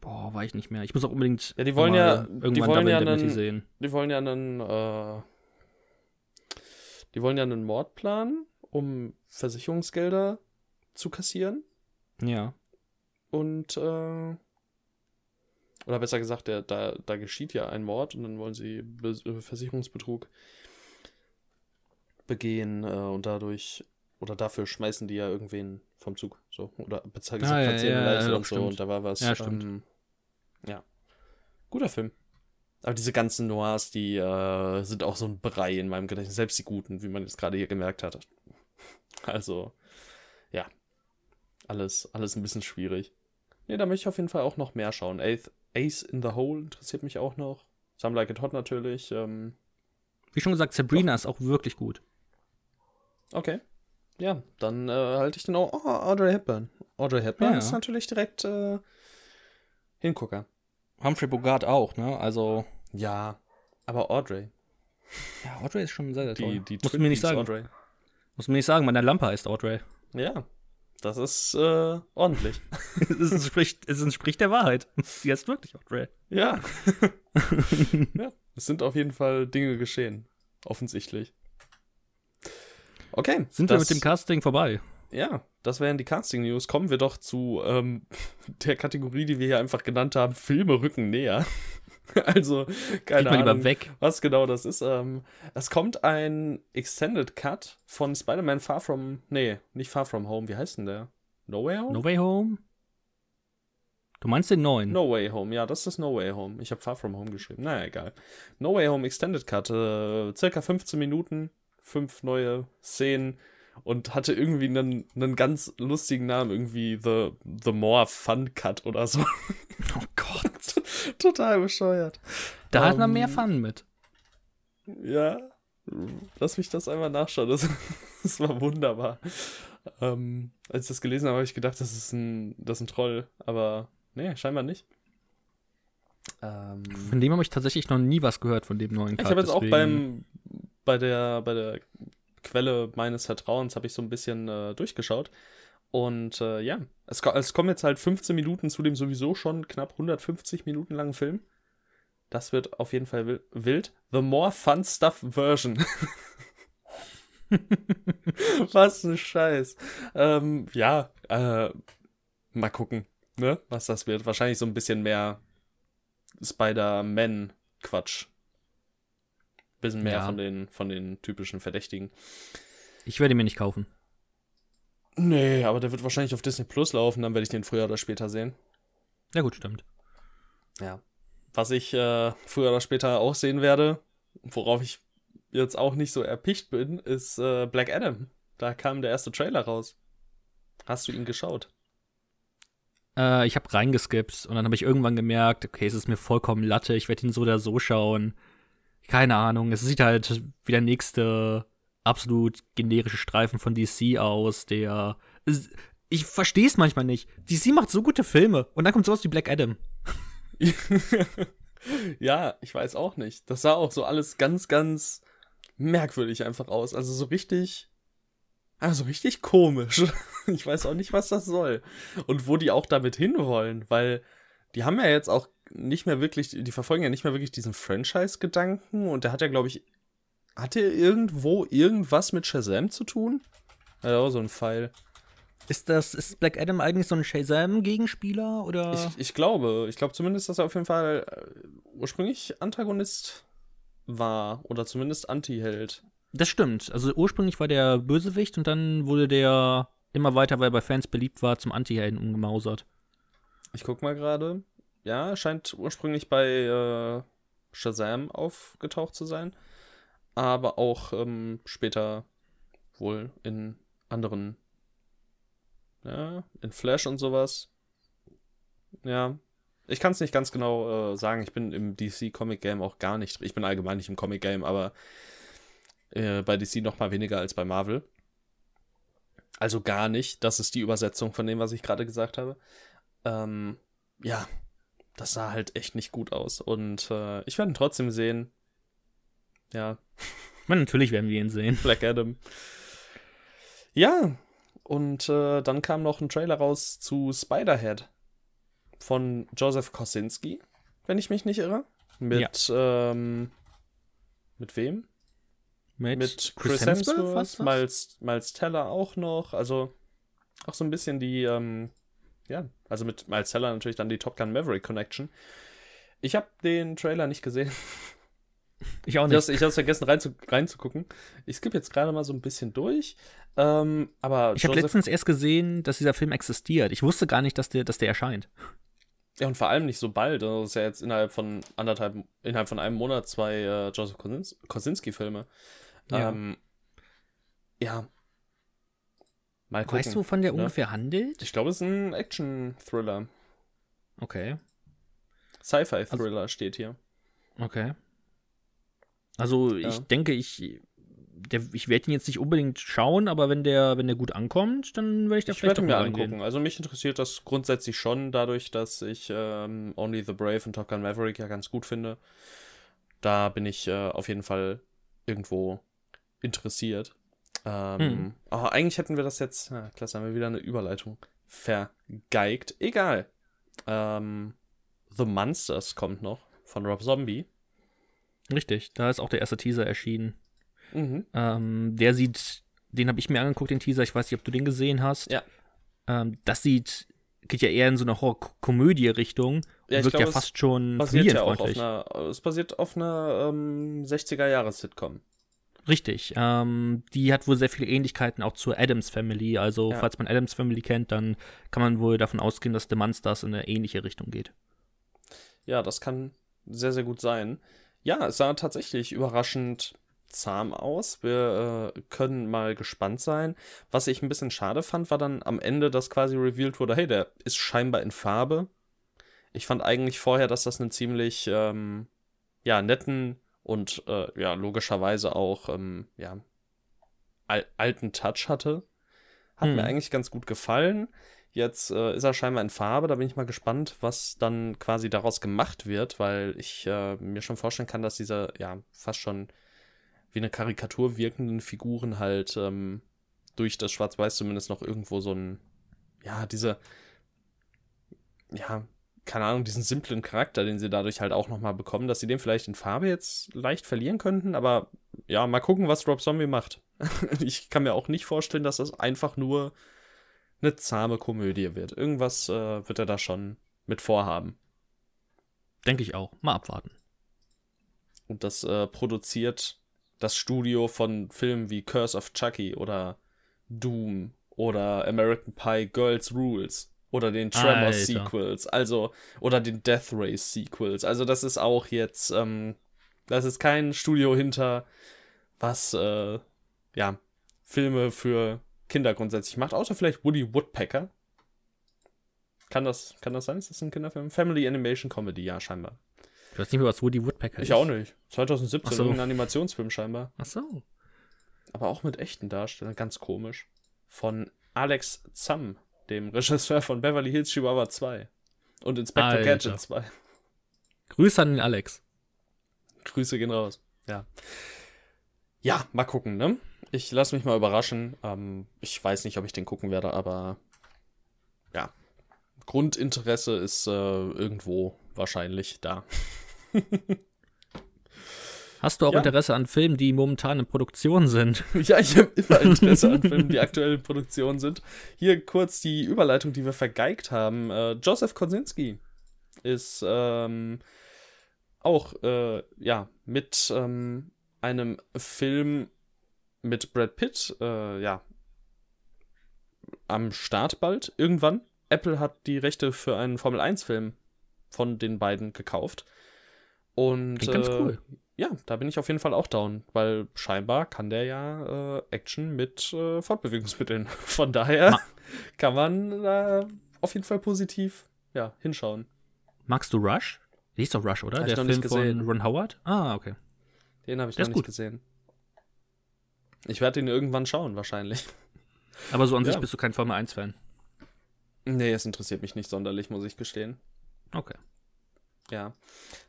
S2: Boah, war ich nicht mehr. Ich muss auch unbedingt
S1: Ja, die wollen ja- die
S2: irgendwann
S1: wollen
S2: Double
S1: ja
S2: Indemnity
S1: einen-
S2: sehen.
S1: die wollen ja einen, äh, die wollen ja einen Mord planen, um Versicherungsgelder zu kassieren.
S2: Ja.
S1: Und, äh, oder besser gesagt, der, da, da geschieht ja ein Mord und dann wollen sie Be äh, Versicherungsbetrug begehen äh, und dadurch, oder dafür schmeißen die ja irgendwen vom Zug. So, oder bezahlen
S2: Ah, ja, ja, ja,
S1: und so
S2: stimmt.
S1: und da war was.
S2: Ja, stimmt.
S1: Ähm, ja. Guter Film. Aber diese ganzen Noirs, die äh, sind auch so ein Brei in meinem Gedächtnis. Selbst die guten, wie man jetzt gerade hier gemerkt hat. Also, ja. Alles, alles ein bisschen schwierig. Nee, da möchte ich auf jeden Fall auch noch mehr schauen. Ace, Ace in the Hole interessiert mich auch noch. Some Like It Hot natürlich. Ähm,
S2: Wie schon gesagt, Sabrina ist auch wirklich gut.
S1: okay. Ja, dann äh, halte ich den auch. Oh, Audrey Hepburn. Audrey Hepburn
S2: Ja.
S1: ist natürlich direkt äh, Hingucker.
S2: Humphrey Bogart auch, ne? Also,
S1: Ja, aber Audrey.
S2: ja, Audrey ist schon sehr, sehr toll.
S1: Die, die
S2: Musst du
S1: Twin
S2: mir nicht sagen.
S1: Audrey.
S2: Musst du mir nicht sagen, meine Lampe heißt Audrey.
S1: Ja, das ist äh, ordentlich.
S2: es, entspricht, es entspricht der Wahrheit. Sie heißt wirklich Audrey.
S1: Ja. ja. Es sind auf jeden Fall Dinge geschehen. Offensichtlich. Okay.
S2: Sind wir
S1: das-
S2: mit dem Casting vorbei?
S1: Ja, das wären die Casting-News. Kommen wir doch zu ähm, der Kategorie, die wir hier einfach genannt haben: Filme rücken näher. also, keine Ahnung, was genau das ist. Ähm, es kommt ein Extended Cut von Spider-Man Far From. Nee, nicht Far From Home. Wie heißt denn der? No Way Home?
S2: No Way Home? Du meinst den neuen?
S1: No Way Home, ja, das ist No Way Home. Ich habe Far From Home geschrieben. Naja, egal. No Way Home Extended Cut, äh, circa 15 Minuten, fünf neue Szenen und hatte irgendwie einen, einen ganz lustigen Namen, irgendwie The, The More Fun Cut oder so.
S2: Oh.
S1: Total bescheuert.
S2: Da hat man
S1: Ähm,
S2: mehr Fun mit.
S1: Ja, lass mich das einmal nachschauen. Das, das war wunderbar. Ähm, als ich das gelesen habe, habe ich gedacht, das ist ein, das ist ein Troll, aber nee, scheinbar nicht. Ähm,
S2: Von dem habe ich tatsächlich noch nie was gehört, von dem neuen
S1: ich
S2: Cut,
S1: habe jetzt auch beim bei der bei der Quelle meines Vertrauens habe ich so ein bisschen äh, durchgeschaut und äh, ja, es, es kommen jetzt halt 15 Minuten zu dem sowieso schon knapp 150 Minuten langen Film. Das wird auf jeden Fall wil- wild. The More Fun Stuff Version. was ein Scheiß. Ähm, ja, äh, mal gucken, ne, was das wird. Wahrscheinlich so ein bisschen mehr Spider-Man-Quatsch. Bisschen mehr
S2: Ja.
S1: von, den, von den typischen Verdächtigen.
S2: Ich werde ihn mir nicht kaufen.
S1: Nee, aber der wird wahrscheinlich auf Disney Plus laufen, dann werde ich den früher oder später sehen.
S2: Ja, gut, stimmt.
S1: Ja. Was ich äh, früher oder später auch sehen werde, worauf ich jetzt auch nicht so erpicht bin, ist äh, Black Adam. Da kam der erste Trailer raus. Hast du ihn geschaut?
S2: Äh, ich habe reingeskippt und dann habe ich irgendwann gemerkt, okay, es ist mir vollkommen Latte, ich werde ihn so oder so schauen. Keine Ahnung, es sieht halt wie der nächste absolut generische Streifen von DC aus, der. Ich verstehe es manchmal nicht. DC macht so gute Filme und dann kommt sowas wie Black Adam.
S1: ja, ich weiß auch nicht. Das sah auch so alles ganz, ganz merkwürdig einfach aus. Also so richtig. Also richtig komisch. Ich weiß auch nicht, was das soll. Und wo die auch damit hinwollen, weil die haben ja jetzt auch nicht mehr wirklich, die verfolgen ja nicht mehr wirklich diesen Franchise-Gedanken und der hat ja, glaube ich, hat der irgendwo irgendwas mit Shazam zu tun? Ja, auch so ein Pfeil.
S2: Ist das, ist Black Adam eigentlich so ein Shazam-Gegenspieler oder?
S1: Ich, ich glaube, ich glaube zumindest, dass er auf jeden Fall äh, ursprünglich Antagonist war oder zumindest Anti-Held.
S2: Das stimmt. Also ursprünglich war der Bösewicht und dann wurde der immer weiter, weil er bei Fans beliebt war, zum Anti-Helden umgemausert.
S1: Ich guck mal gerade. Ja, scheint ursprünglich bei äh, Shazam aufgetaucht zu sein, aber auch ähm, später wohl in anderen, ja, in Flash und sowas. Ja, ich kann es nicht ganz genau äh, sagen. Ich bin im DC Comic Game auch gar nicht. Ich bin allgemein nicht im Comic Game, aber äh, bei DC noch mal weniger als bei Marvel. Also gar nicht. Das ist die Übersetzung von dem, was ich gerade gesagt habe. Ähm, ja, das sah halt echt nicht gut aus. Und äh, ich werde ihn trotzdem sehen. Ja,
S2: Man, natürlich werden wir ihn sehen.
S1: Black Adam. Ja, und äh, dann kam noch ein Trailer raus zu Spider-Head von Joseph Kosinski, wenn ich mich nicht irre. Mit, ähm, mit wem? Mit Chris, Hemsworth,
S2: was, was?
S1: Miles, Miles Teller auch noch. Also auch so ein bisschen die, ähm, ja, also mit Miles Teller natürlich dann die Top Gun Maverick Connection. Ich habe den Trailer nicht gesehen.
S2: Ich auch
S1: Ich
S2: nicht.
S1: habe es vergessen reinzu, reinzugucken. Ich skippe jetzt gerade mal so ein bisschen durch. Ähm, aber
S2: Ich habe letztens erst gesehen, dass dieser Film existiert. Ich wusste gar nicht, dass der, dass der erscheint.
S1: ja, und vor allem nicht so bald. Das ist ja jetzt innerhalb von anderthalb, innerhalb von einem Monat zwei äh, Joseph Kosins Kosinski-Filme.
S2: Ja.
S1: Ähm, ja. Mal gucken.
S2: Weißt du, wovon der
S1: ne?
S2: ungefähr handelt?
S1: Ich glaube, es ist ein Action-Thriller.
S2: Okay,
S1: Sci-Fi-Thriller steht hier.
S2: okay. Also
S1: Ja.
S2: ich denke, ich, der, ich werde ihn jetzt nicht unbedingt schauen, aber wenn der, wenn der gut ankommt, dann werde ich da
S1: Ich
S2: vielleicht doch
S1: mir
S2: mal reingehen.
S1: angucken. Also mich interessiert das grundsätzlich schon, dadurch, dass ich ähm, Only the Brave und Top Gun Maverick ja ganz gut finde. Da bin ich äh, auf jeden Fall irgendwo interessiert. Ähm,
S2: Hm.
S1: Aber eigentlich hätten wir das jetzt, ja, klasse, haben wir wieder eine Überleitung vergeigt. Egal. Ähm, the Monsters kommt noch von Rob Zombie.
S2: Richtig, da ist auch der erste Teaser erschienen.
S1: Mhm.
S2: Ähm, der sieht den habe ich mir angeguckt, den Teaser. Ich weiß nicht, ob du den gesehen hast.
S1: Ja.
S2: Ähm, das sieht, geht ja eher in so eine Horror-Komödie-Richtung und
S1: Ja, ich
S2: wirkt
S1: glaub,
S2: ja fast schon
S1: Basiert ja auch auf
S2: familienfreundlich.
S1: einer, es basiert auf einer ähm, 60er-Jahres-Sitcom.
S2: Richtig. Ähm, die hat wohl sehr viele Ähnlichkeiten auch zur Adams Family. Also,
S1: Ja.
S2: falls man Adams Family kennt, dann kann man wohl davon ausgehen, dass The Monsters in eine ähnliche Richtung geht.
S1: Ja, das kann sehr, sehr gut sein. Ja, es sah tatsächlich überraschend zahm aus. Wir äh, können mal gespannt sein. Was ich ein bisschen schade fand, war dann am Ende, dass quasi revealed wurde, hey, der ist scheinbar in Farbe. Ich fand eigentlich vorher, dass das einen ziemlich, ähm, ja, netten und, äh, ja, logischerweise auch, ähm, ja, al alten Touch hatte. Hat
S2: Hm.
S1: mir eigentlich ganz gut gefallen. Jetzt äh, ist er scheinbar in Farbe, da bin ich mal gespannt, was dann quasi daraus gemacht wird, weil ich äh, mir schon vorstellen kann, dass diese, ja, fast schon wie eine Karikatur wirkenden Figuren halt ähm, durch das Schwarz-Weiß zumindest noch irgendwo so ein, ja, diese, ja, keine Ahnung, diesen simplen Charakter, den sie dadurch halt auch nochmal bekommen, dass sie den vielleicht in Farbe jetzt leicht verlieren könnten, aber ja, mal gucken, was Rob Zombie macht. ich kann mir auch nicht vorstellen, dass das einfach nur eine zahme Komödie wird. Irgendwas äh, wird er da schon mit vorhaben.
S2: Denke ich auch. Mal abwarten.
S1: Und das äh, produziert das Studio von Filmen wie Curse of Chucky oder Doom oder American Pie Girls Rules oder den Tremor. Sequels, also oder den Death Race Sequels. Also das ist auch jetzt, ähm, das ist kein Studio hinter, was äh, ja Filme für Kinder grundsätzlich macht, außer vielleicht Woody Woodpecker. Kann das, kann das sein? Ist das ein Kinderfilm? Family Animation Comedy, ja, scheinbar.
S2: Ich weiß nicht mehr, was Woody Woodpecker ist.
S1: Ich auch nicht. 2017,
S2: Ach so.
S1: irgendein Animationsfilm scheinbar.
S2: Ach so.
S1: Aber auch mit echten Darstellern, ganz komisch. Von Alex Zamm, dem Regisseur von Beverly Hills Chihuahua 2 und Inspector
S2: Alter.
S1: Gadget 2.
S2: Grüße an den Alex.
S1: Grüße gehen raus. Ja. Ja, mal gucken, ne? Ich lasse mich mal überraschen. Ähm, ich weiß nicht, ob ich den gucken werde, aber ja. Grundinteresse ist äh, irgendwo wahrscheinlich da.
S2: Hast du auch
S1: Ja.
S2: Interesse an Filmen, die momentan in Produktion sind?
S1: Ja, ich habe immer Interesse an Filmen, die aktuell in Produktion sind. Hier kurz die Überleitung, die wir vergeigt haben. Äh, Joseph Kosinski ist ähm, auch äh, ja mit ähm, einem Film mit Brad Pitt äh, ja am Start bald irgendwann. Apple hat die Rechte für einen Formel 1 Film von den beiden gekauft. Und
S2: Klingt ganz
S1: äh,
S2: cool.
S1: ja, da bin ich auf jeden Fall auch down, weil scheinbar kann der ja äh, Action mit äh, Fortbewegungsmitteln. Von daher
S2: Ma-
S1: kann man auf jeden Fall positiv ja, hinschauen.
S2: Magst du Rush? Der hieß doch Rush, oder?
S1: Hab ich
S2: Der Film
S1: gesehen.
S2: von Ron Howard? Ah, okay.
S1: Den habe ich
S2: Der
S1: noch nicht
S2: gut.
S1: gesehen. Ich werde ihn irgendwann schauen, wahrscheinlich.
S2: Aber so an
S1: Ja.
S2: sich bist du kein Formel 1-Fan.
S1: Nee, es interessiert mich nicht sonderlich, muss ich gestehen.
S2: Okay.
S1: Ja.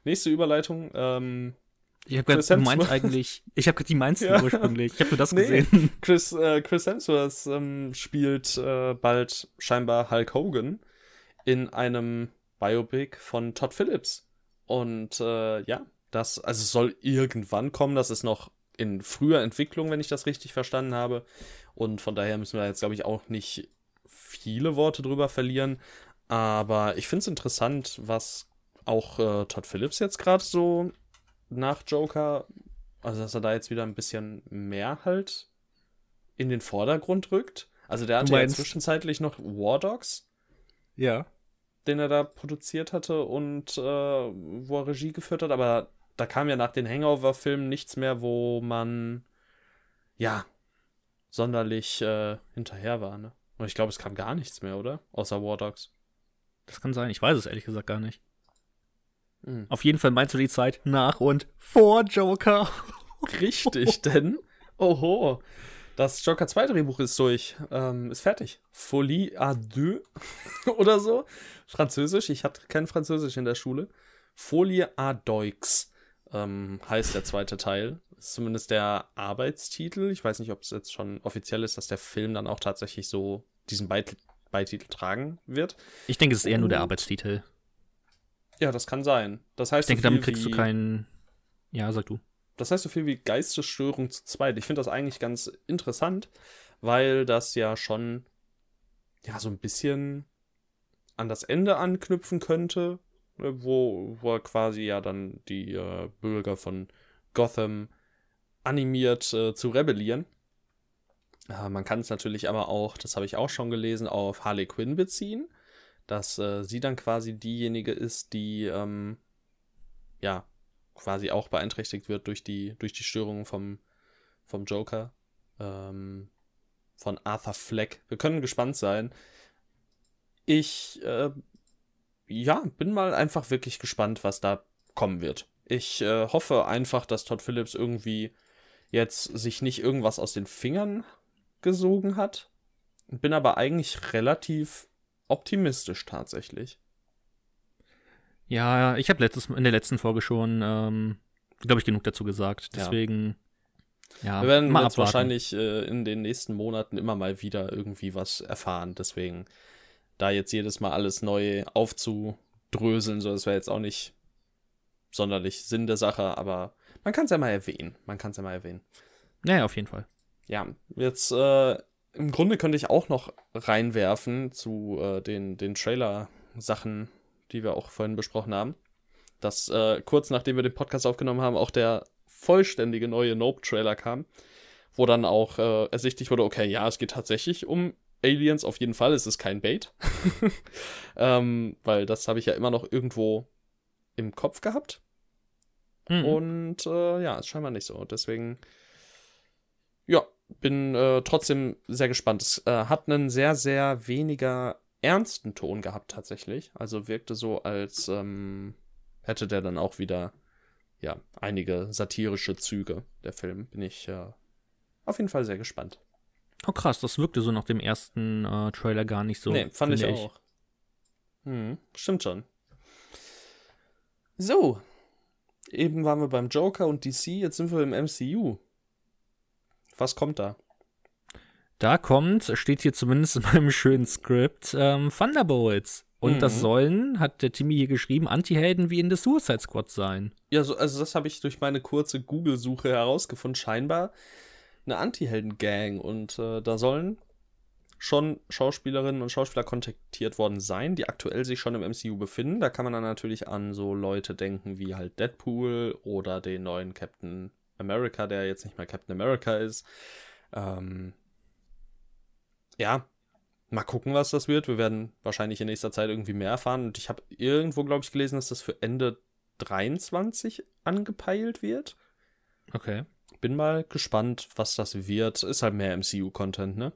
S1: Nächste Überleitung. Ähm,
S2: Ich habe gerade, du meinst eigentlich, ich habe die meinst du
S1: Ja.
S2: ursprünglich. Ich habe nur das
S1: Nee.
S2: gesehen.
S1: Chris, äh, Chris Hemsworth ähm, spielt äh, bald scheinbar Hulk Hogan in einem Biopic von Todd Phillips. Und äh, ja, das, also es soll irgendwann kommen. Das ist noch in früher Entwicklung, wenn ich das richtig verstanden habe. Und von daher müssen wir da jetzt, glaube ich, auch nicht viele Worte drüber verlieren. Aber ich finde es interessant, was auch äh, Todd Phillips jetzt gerade so nach Joker, also dass er da jetzt wieder ein bisschen mehr halt in den Vordergrund rückt. Also der hatte ja zwischenzeitlich noch War Dogs,
S2: Ja.
S1: den er da produziert hatte und äh, wo er Regie geführt hat, aber da kam ja nach den Hangover-Filmen nichts mehr, wo man ja sonderlich äh, hinterher war, ne? Und ich glaube, es kam gar nichts mehr, oder? Außer War Dogs.
S2: Das kann sein. Ich weiß es ehrlich gesagt gar nicht.
S1: Hm.
S2: Auf jeden Fall meinst du die Zeit nach und vor Joker.
S1: Richtig, denn, oho, das Joker 2 Drehbuch ist durch, ähm, ist fertig. Folie à deux oder so. Französisch, ich hatte kein Französisch in der Schule. Folie à deux ähm, heißt der zweite Teil. Ist zumindest der Arbeitstitel. Ich weiß nicht, ob es jetzt schon offiziell ist, dass der Film dann auch tatsächlich so diesen Beit Beititel tragen wird.
S2: Ich denke, es ist eher nur der
S1: Und-
S2: Arbeitstitel.
S1: Ja, das kann sein. Das heißt,
S2: Ich denke,
S1: so
S2: damit kriegst du
S1: wie-
S2: keinen. Ja, sag du.
S1: das heißt so viel wie Geistesstörung zu zweit. Ich finde das eigentlich ganz interessant, weil das ja schon ja so ein bisschen an das Ende anknüpfen könnte, wo, wo er quasi ja dann die äh, Bürger von Gotham animiert äh, zu rebellieren. Äh, man kann es natürlich aber auch, das habe ich auch schon gelesen, auf Harley Quinn beziehen, dass äh, sie dann quasi diejenige ist, die ähm, ja quasi auch beeinträchtigt wird durch die, durch die Störungen vom, vom Joker. Ähm, von Arthur Fleck. Wir können gespannt sein. Ich, äh, ja, bin mal einfach wirklich gespannt, was da kommen wird. Ich äh, hoffe einfach, dass Todd Phillips irgendwie jetzt sich nicht irgendwas aus den Fingern gesogen hat. Bin aber eigentlich relativ optimistisch tatsächlich.
S2: Ja, ich habe in der letzten Folge schon, ähm, glaube ich, genug dazu gesagt. Deswegen,
S1: ja. ja Wir werden jetzt wahrscheinlich äh, in den nächsten Monaten immer mal wieder irgendwie was erfahren. Deswegen, da jetzt jedes Mal alles neu aufzudröseln, so das wäre jetzt auch nicht sonderlich Sinn der Sache, aber man kann es ja mal erwähnen. Man kann es ja mal erwähnen.
S2: Naja, auf jeden Fall.
S1: Ja, jetzt äh, im Grunde könnte ich auch noch reinwerfen zu äh, den, den Trailer-Sachen, die wir auch vorhin besprochen haben. Dass äh, kurz nachdem wir den Podcast aufgenommen haben, auch der vollständige neue Nope-Trailer kam, wo dann auch äh, ersichtlich wurde, okay, ja, es geht tatsächlich um Aliens, auf jeden Fall, es ist kein Bait. ähm, weil das habe ich ja immer noch irgendwo im Kopf gehabt. Mhm. Und äh, ja, ist scheinbar nicht so. Deswegen, ja, bin äh, trotzdem sehr gespannt. Es äh, hat einen sehr, sehr weniger ernsten Ton gehabt tatsächlich. Also wirkte so, als ähm, hätte der dann auch wieder ja einige satirische Züge. Der Film bin ich äh, auf jeden Fall sehr gespannt.
S2: Oh krass, das wirkte so nach dem ersten äh, Trailer gar nicht so.
S1: Nee, fand ich, ich auch. Hm, stimmt schon. So, eben waren wir beim Joker und DC, jetzt sind wir im MCU. Was kommt da?
S2: Da kommt, steht hier zumindest in meinem schönen Skript, ähm, Thunderbolts. Und mhm. das sollen, hat der Timmy hier geschrieben, Anti-Helden wie in The Suicide Squad sein.
S1: Ja, so, also das habe ich durch meine kurze Google-Suche herausgefunden. Scheinbar eine Anti-Helden-Gang. Und äh, da sollen schon Schauspielerinnen und Schauspieler kontaktiert worden sein, die aktuell sich schon im MCU befinden. Da kann man dann natürlich an so Leute denken wie halt Deadpool oder den neuen Captain America, der jetzt nicht mehr Captain America ist. Ähm, ja, mal gucken, was das wird. Wir werden wahrscheinlich in nächster Zeit irgendwie mehr erfahren. Und ich habe irgendwo, glaube ich, gelesen, dass das für Ende 23 angepeilt wird.
S2: Okay.
S1: Bin mal gespannt, was das wird. Ist halt mehr MCU-Content, ne?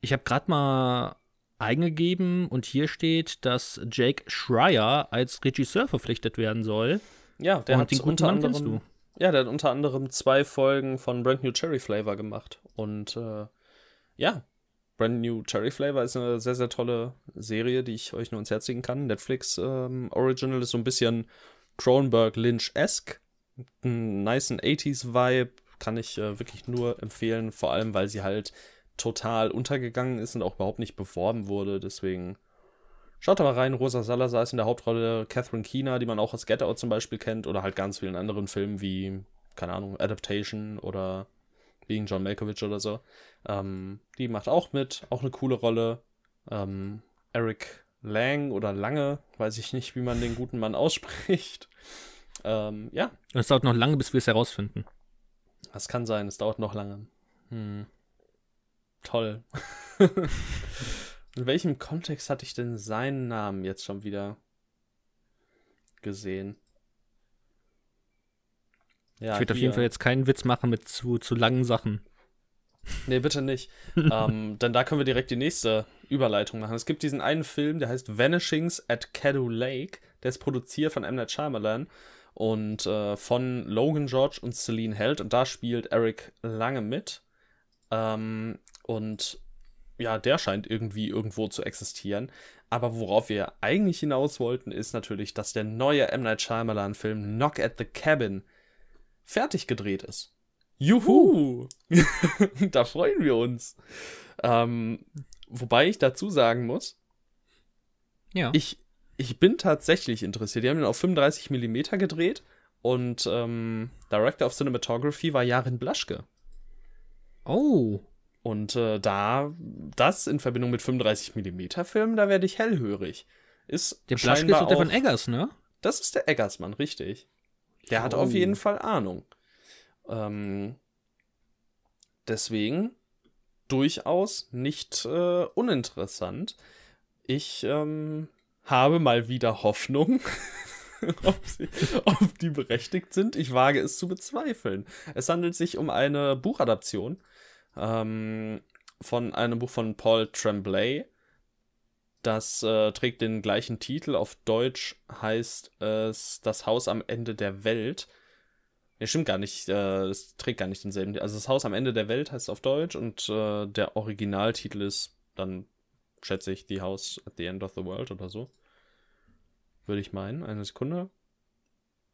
S2: Ich habe gerade mal eingegeben und hier steht, dass Jake Schreier als Regisseur verpflichtet werden soll.
S1: Ja, der und hat den unter anderem, Ja, der hat unter anderem zwei Folgen von Brand New Cherry Flavor gemacht und äh, ja, Brand New Cherry Flavor ist eine sehr, sehr tolle Serie, die ich euch nur ins Herz legen kann. Netflix ähm, Original ist so ein bisschen Cronenberg-Lynch-esque. Einen niceen 80s-Vibe kann ich äh, wirklich nur empfehlen, vor allem weil sie halt total untergegangen ist und auch überhaupt nicht beworben wurde. Deswegen schaut da mal rein. Rosa Salazar ist in der Hauptrolle Catherine Keener, die man auch aus Get Out zum Beispiel kennt, oder halt ganz vielen anderen Filmen wie, keine Ahnung, Adaptation oder Being John Malkovich oder so. Ähm, die macht auch mit, auch eine coole Rolle. Ähm, Eric Lang oder Lange, weiß ich nicht, wie man den guten Mann ausspricht. Ähm, ja.
S2: Und es dauert noch lange, bis wir es herausfinden.
S1: Das kann sein, es dauert noch lange. Hm. Toll. In welchem Kontext hatte ich denn seinen Namen jetzt schon wieder gesehen?
S2: Ja, ich würde auf jeden Fall jetzt keinen Witz machen mit zu, zu langen Sachen.
S1: Nee, bitte nicht. ähm, denn da können wir direkt die nächste Überleitung machen. Es gibt diesen einen Film, der heißt Vanishings at Caddo Lake. Der ist produziert von M. Night Shyamalan und äh, von Logan George und Celine Held. Und da spielt Eric Lange mit. Ähm, und ja, der scheint irgendwie irgendwo zu existieren. Aber worauf wir eigentlich hinaus wollten, ist natürlich, dass der neue M. Night Shyamalan-Film Knock at the Cabin fertig gedreht ist. Juhu! da freuen wir uns. Ähm, wobei ich dazu sagen muss,
S2: ja.
S1: ich, ich bin tatsächlich interessiert. Die haben ihn auf 35 mm gedreht Und ähm, Director of Cinematography war Jarin Blaschke.
S2: Oh.
S1: Und äh, da, das in Verbindung mit 35mm Filmen, da werde ich hellhörig. Ist
S2: Der Blaschke ist doch der von Eggers, ne?
S1: Das ist der Eggersmann, richtig. Der hat
S2: Oh.
S1: auf jeden Fall Ahnung. Ähm, deswegen durchaus nicht äh, uninteressant. Ich ähm, habe mal wieder Hoffnung, ob, sie, ob die berechtigt sind. Ich wage es zu bezweifeln. Es handelt sich um eine Buchadaption ähm, von einem Buch von Paul Tremblay. Das äh, trägt den gleichen Titel. Auf Deutsch heißt es Das Haus am Ende der Welt. Ja, stimmt gar nicht. Äh, es trägt gar nicht denselben. Also das Haus am Ende der Welt heißt es auf Deutsch und äh, der Originaltitel ist dann, schätze ich, The House at the End of the World oder so. Würde ich meinen. Eine Sekunde.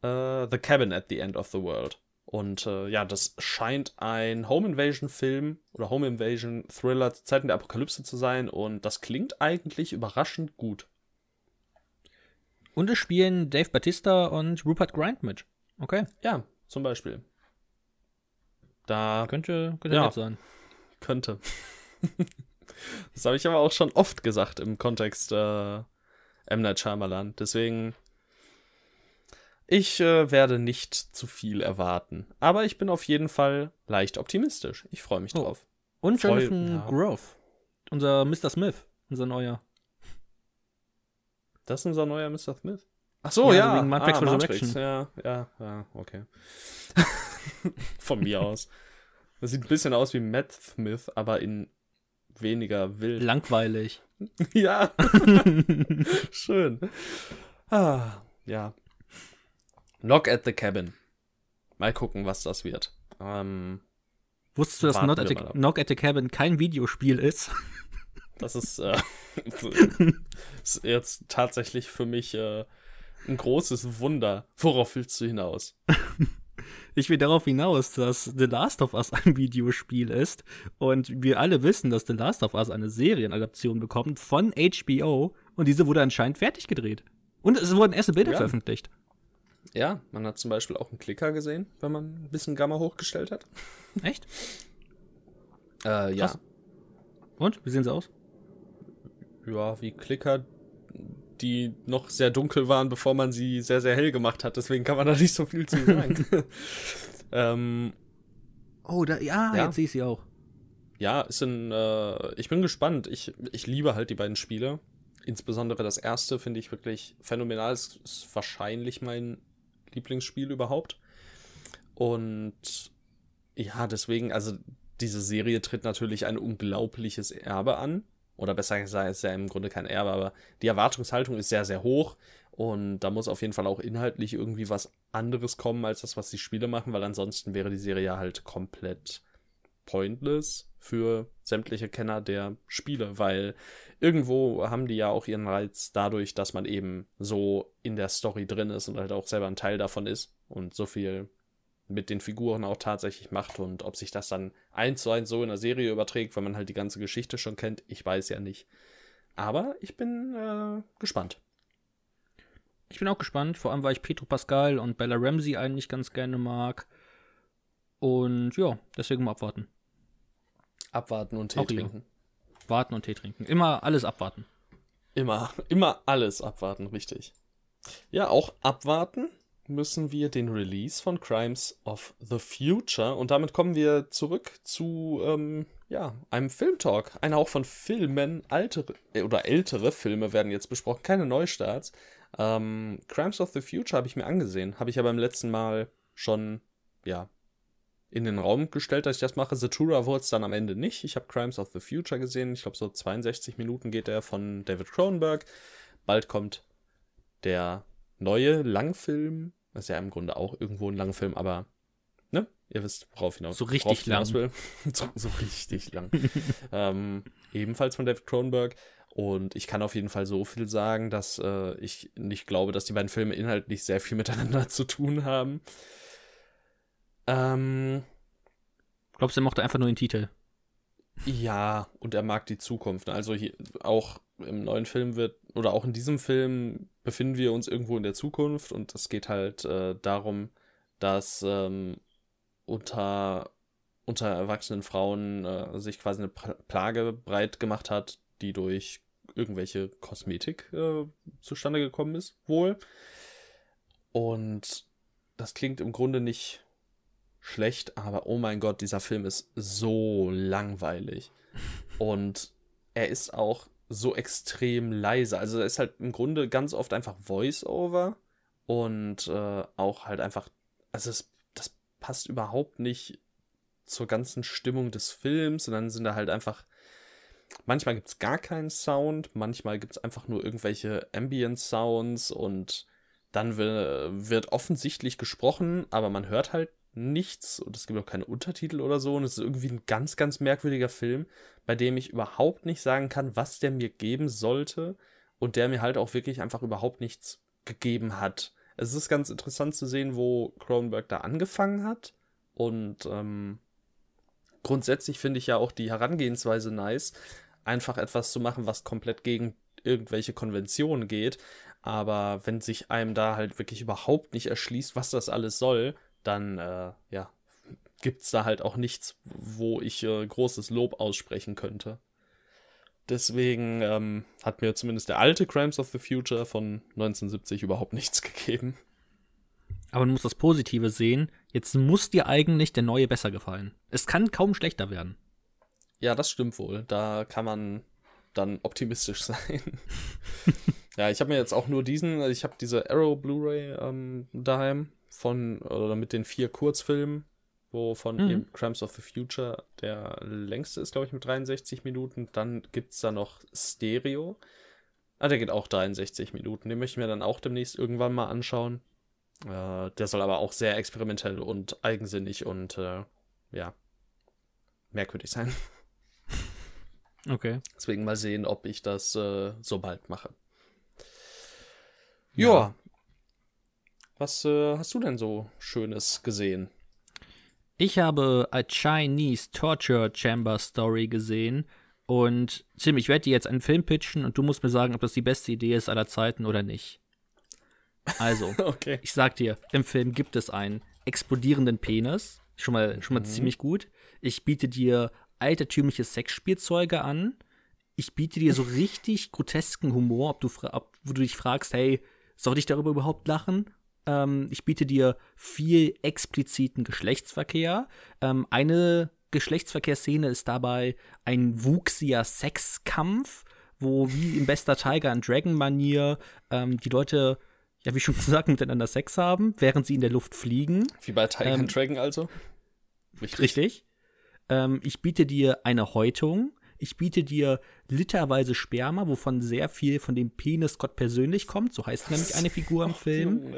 S1: Äh, the Cabin at the End of the World. Und äh, ja, das scheint ein Home Invasion Film oder Home Invasion Thriller zu Zeiten der Apokalypse zu sein und das klingt eigentlich überraschend gut.
S2: Und es spielen Dave Batista und Rupert Grint mit. Okay.
S1: Ja, zum Beispiel. Da
S2: Könnte, könnte
S1: Ja.
S2: sein.
S1: könnte. das habe ich aber auch schon oft gesagt im Kontext äh, M. Night Shyamalan. Deswegen, ich äh, werde nicht zu viel erwarten. Aber ich bin auf jeden Fall leicht optimistisch. Ich freue mich
S2: Oh.
S1: drauf.
S2: Und
S1: Voll,
S2: Jonathan
S1: ja.
S2: Groff. Unser Mr. Smith. Unser neuer.
S1: Das ist unser neuer Mr. Smith. Ach so,
S2: Ja,
S1: ja.
S2: wegen Matrix
S1: ah,
S2: Resurrection.
S1: Ja, ja, ja, okay. Von mir aus. Das sieht ein bisschen aus wie Matt Smith, aber in weniger wild.
S2: Langweilig.
S1: Ja. Schön. Ah, ja. Knock at the Cabin. Mal gucken, was das wird. Ähm,
S2: Wusstest du, dass Not at the. Knock at the Cabin kein Videospiel ist?
S1: das ist, äh, ist jetzt tatsächlich für mich äh, ein großes Wunder. Worauf willst du hinaus?
S2: Ich will darauf hinaus, dass The Last of Us ein Videospiel ist und wir alle wissen, dass The Last of Us eine Serienadaption bekommt von HBO und diese wurde anscheinend fertig gedreht. Und es wurden erste Bilder
S1: Ja.
S2: veröffentlicht.
S1: Ja, man hat zum Beispiel auch einen Klicker gesehen, wenn man ein bisschen Gamma hochgestellt hat.
S2: Echt?
S1: Äh, ja.
S2: Krass. Und? Wie sehen sie aus?
S1: Ja, wie Klicker, die noch sehr dunkel waren, bevor man sie sehr, sehr hell gemacht hat. Deswegen kann man da nicht so viel zu sagen. ähm,
S2: Oh, da, ja,
S1: Ja.
S2: jetzt sehe ich sie auch.
S1: ja, ist ein, äh, ich bin gespannt. Ich, ich liebe halt die beiden Spiele. Insbesondere das erste finde ich wirklich phänomenal. Es ist wahrscheinlich mein Lieblingsspiel überhaupt. Und ja, deswegen, also diese Serie tritt natürlich ein unglaubliches Erbe an. Oder besser gesagt, ist ja im Grunde kein Erbe, aber die Erwartungshaltung ist sehr, sehr hoch. Und da muss auf jeden Fall auch inhaltlich irgendwie was anderes kommen, als das, was die Spiele machen, weil ansonsten wäre die Serie ja halt komplett pointless für sämtliche Kenner der Spiele, weil irgendwo haben die ja auch ihren Reiz dadurch, dass man eben so in der Story drin ist und halt auch selber ein Teil davon ist und so viel mit den Figuren auch tatsächlich macht und ob sich das dann eins zu eins so in der Serie überträgt, wenn man halt die ganze Geschichte schon kennt, ich weiß ja nicht. Aber ich bin äh, gespannt.
S2: Ich bin auch gespannt, vor allem weil ich Pedro Pascal und Bella Ramsey eigentlich ganz gerne mag. Und ja, deswegen mal abwarten.
S1: Abwarten und Tee
S2: Auch hier.
S1: trinken.
S2: Warten und Tee trinken. Immer alles abwarten.
S1: Immer, immer alles abwarten, richtig. Ja, auch abwarten müssen wir den Release von Crimes of the Future und damit kommen wir zurück zu ähm, ja, einem Filmtalk. Einer auch von Filmen, altere äh, oder ältere Filme werden jetzt besprochen, keine Neustarts. Ähm, Crimes of the Future habe ich mir angesehen, habe ich ja beim letzten Mal schon, ja, in den Raum gestellt, dass ich das mache. Zatura wurde es dann am Ende nicht. Ich habe Crimes of the Future gesehen. Ich glaube, so 62 Minuten geht er von David Cronenberg. Bald kommt der neue Langfilm. Das ist ja im Grunde auch irgendwo ein Langfilm, aber ne? Ihr wisst, worauf hinaus
S2: So richtig lang.
S1: will. so, so richtig lang. ähm, ebenfalls von David Cronenberg. Und ich kann auf jeden Fall so viel sagen, dass äh, ich nicht glaube, dass die beiden Filme inhaltlich sehr viel miteinander zu tun haben. Ähm,
S2: Glaubst du, er mochte einfach nur den Titel?
S1: Ja, und er mag die Zukunft. Also hier auch im neuen Film wird, oder auch in diesem Film befinden wir uns irgendwo in der Zukunft und es geht halt äh, darum, dass ähm, unter, unter erwachsenen Frauen äh, sich quasi eine Plage breit gemacht hat, die durch irgendwelche Kosmetik äh, zustande gekommen ist, wohl. Und das klingt im Grunde nicht schlecht, aber oh mein Gott, dieser Film ist so langweilig. Und er ist auch so extrem leise. Also er ist halt im Grunde ganz oft einfach Voice-Over und äh, auch halt einfach, also es, das passt überhaupt nicht zur ganzen Stimmung des Films, sondern sind da halt einfach, manchmal gibt es gar keinen Sound, manchmal gibt es einfach nur irgendwelche Ambient-Sounds und dann wird offensichtlich gesprochen, aber man hört halt nichts und es gibt auch keine Untertitel oder so und es ist irgendwie ein ganz, ganz merkwürdiger Film, bei dem ich überhaupt nicht sagen kann, was der mir geben sollte und der mir halt auch wirklich einfach überhaupt nichts gegeben hat. Es ist ganz interessant zu sehen, wo Cronenberg da angefangen hat und ähm, grundsätzlich finde ich ja auch die Herangehensweise nice, einfach etwas zu machen, was komplett gegen irgendwelche Konventionen geht. Aber wenn sich einem da halt wirklich überhaupt nicht erschließt, was das alles soll, dann äh, ja, gibt es da halt auch nichts, wo ich äh, großes Lob aussprechen könnte. Deswegen ähm, hat mir zumindest der alte Crimes of the Future von 1970 überhaupt nichts gegeben.
S2: Aber du musst das Positive sehen. Jetzt muss dir eigentlich der neue besser gefallen. Es kann kaum schlechter werden.
S1: Ja, das stimmt wohl. Da kann man dann optimistisch sein. ja, ich habe mir jetzt auch nur diesen, ich habe diese Arrow Blu-ray ähm, daheim von, oder mit den vier Kurzfilmen, wovon mhm. eben Crimes of the Future der längste ist, glaube ich, mit 63 Minuten. Dann gibt es da noch Stereo. Ah, der geht auch 63 Minuten. Den möchte ich mir dann auch demnächst irgendwann mal anschauen. Äh, der soll aber auch sehr experimentell und eigensinnig und äh, ja, merkwürdig sein.
S2: Okay.
S1: Deswegen mal sehen, ob ich das äh, so bald mache. Ja. Was äh, hast du denn so Schönes gesehen?
S2: Ich habe A Chinese Torture Chamber Story gesehen. Und Tim, ich werde dir jetzt einen Film pitchen und du musst mir sagen, ob das die beste Idee ist aller Zeiten oder nicht. Also, okay. ich sag dir, im Film gibt es einen explodierenden Penis. Schon mal, schon mal mhm. ziemlich gut. Ich biete dir altertümliche Sexspielzeuge an. Ich biete dir so richtig grotesken Humor, ob du, ob, wo du dich fragst, hey, soll ich darüber überhaupt lachen? Ähm, ich biete dir viel expliziten Geschlechtsverkehr. Ähm, eine Geschlechtsverkehrsszene ist dabei ein wuchsiger Sexkampf, wo wie in bester Tiger and Dragon Manier ähm, die Leute ja, wie schon gesagt, miteinander Sex haben, während sie in der Luft fliegen.
S1: Wie bei Tiger
S2: ähm,
S1: and Dragon also?
S2: Richtig. richtig. Ähm, ich biete dir eine Häutung. Ich biete dir literweise Sperma, wovon sehr viel von dem Penis Gott persönlich kommt. So heißt nämlich eine Figur im Film.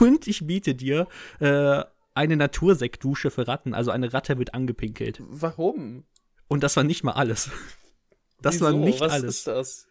S2: Und ich biete dir äh, eine Natursektdusche für Ratten. Also eine Ratte wird angepinkelt.
S1: Warum?
S2: Und das war nicht mal alles. Das
S1: Wieso?
S2: war nicht
S1: Was
S2: alles.
S1: Ist das?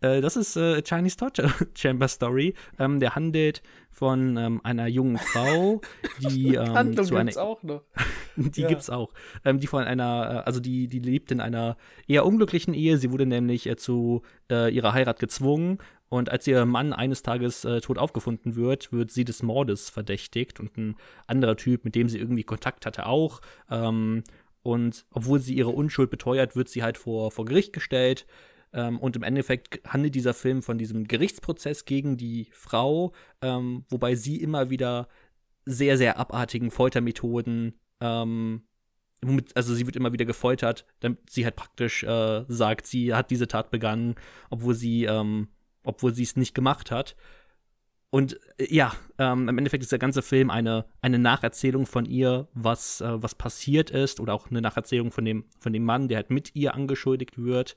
S2: Äh, das ist äh, Chinese Torture Chamber Story. Ähm, der handelt von ähm, einer jungen Frau, die ähm,
S1: Handlung
S2: zu einer
S1: gibt's auch noch.
S2: die
S1: Ja.
S2: gibt's auch. Ähm, die von einer, äh, also die, die lebt in einer eher unglücklichen Ehe. Sie wurde nämlich äh, zu äh, ihrer Heirat gezwungen. Und als ihr Mann eines Tages äh, tot aufgefunden wird, wird sie des Mordes verdächtigt und ein anderer Typ, mit dem sie irgendwie Kontakt hatte, auch. Ähm, und obwohl sie ihre Unschuld beteuert, wird sie halt vor, vor Gericht gestellt. Ähm, und im Endeffekt handelt dieser Film von diesem Gerichtsprozess gegen die Frau, ähm, wobei sie immer wieder sehr, sehr abartigen Foltermethoden, ähm, womit, also sie wird immer wieder gefoltert, damit sie halt praktisch äh, sagt, sie hat diese Tat begangen, obwohl sie, ähm, obwohl sie es nicht gemacht hat. Und äh, ja, ähm, im Endeffekt ist der ganze Film eine, eine Nacherzählung von ihr, was, äh, was passiert ist, oder auch eine Nacherzählung von dem, von dem Mann, der halt mit ihr angeschuldigt wird.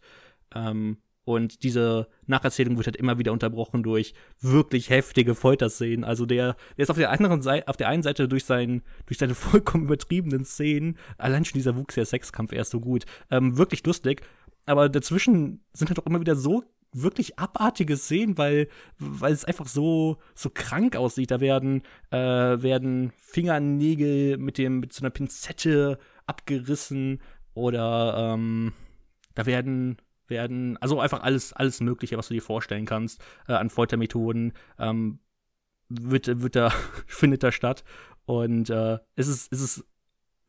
S2: Ähm, und diese Nacherzählung wird halt immer wieder unterbrochen durch wirklich heftige Folterszenen. Also der, der ist auf der anderen Seite, auf der einen Seite durch, sein, durch seine vollkommen übertriebenen Szenen, allein schon dieser Wuchs der Sexkampf erst so gut, ähm, wirklich lustig. Aber dazwischen sind halt auch immer wieder so wirklich abartige Szenen, weil, weil es einfach so, so krank aussieht. Da werden, äh, werden Fingernägel mit dem, mit so einer Pinzette abgerissen oder ähm, da werden werden, also einfach alles, alles Mögliche, was du dir vorstellen kannst, äh, an Foltermethoden, ähm, wird, wird da, findet da statt. Und äh, es, ist, es ist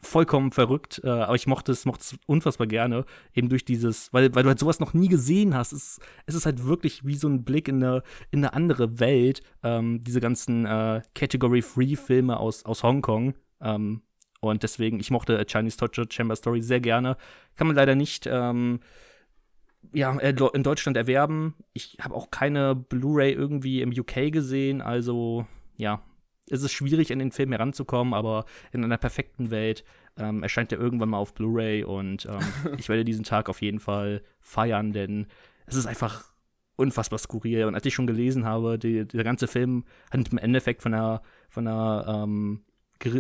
S2: vollkommen verrückt, äh, aber ich mochte es, mochte es unfassbar gerne, eben durch dieses, weil, weil du halt sowas noch nie gesehen hast. Es, es ist halt wirklich wie so ein Blick in eine, in eine andere Welt, ähm, diese ganzen äh, Category-Free-Filme aus, aus Hongkong. Ähm, und deswegen, ich mochte Chinese Torture Chamber Story sehr gerne. Kann man leider nicht ähm, ja, äh, in Deutschland erwerben. Ich habe auch keine Blu-ray irgendwie im UK gesehen, also ja, es ist schwierig, in den Film heranzukommen, aber in einer perfekten Welt ähm, erscheint er irgendwann mal auf Blu-ray und ähm, ich werde diesen Tag auf jeden Fall feiern, denn es ist einfach unfassbar skurril. Und als ich schon gelesen habe, die, der ganze Film hat im Endeffekt von einer, von einer ähm,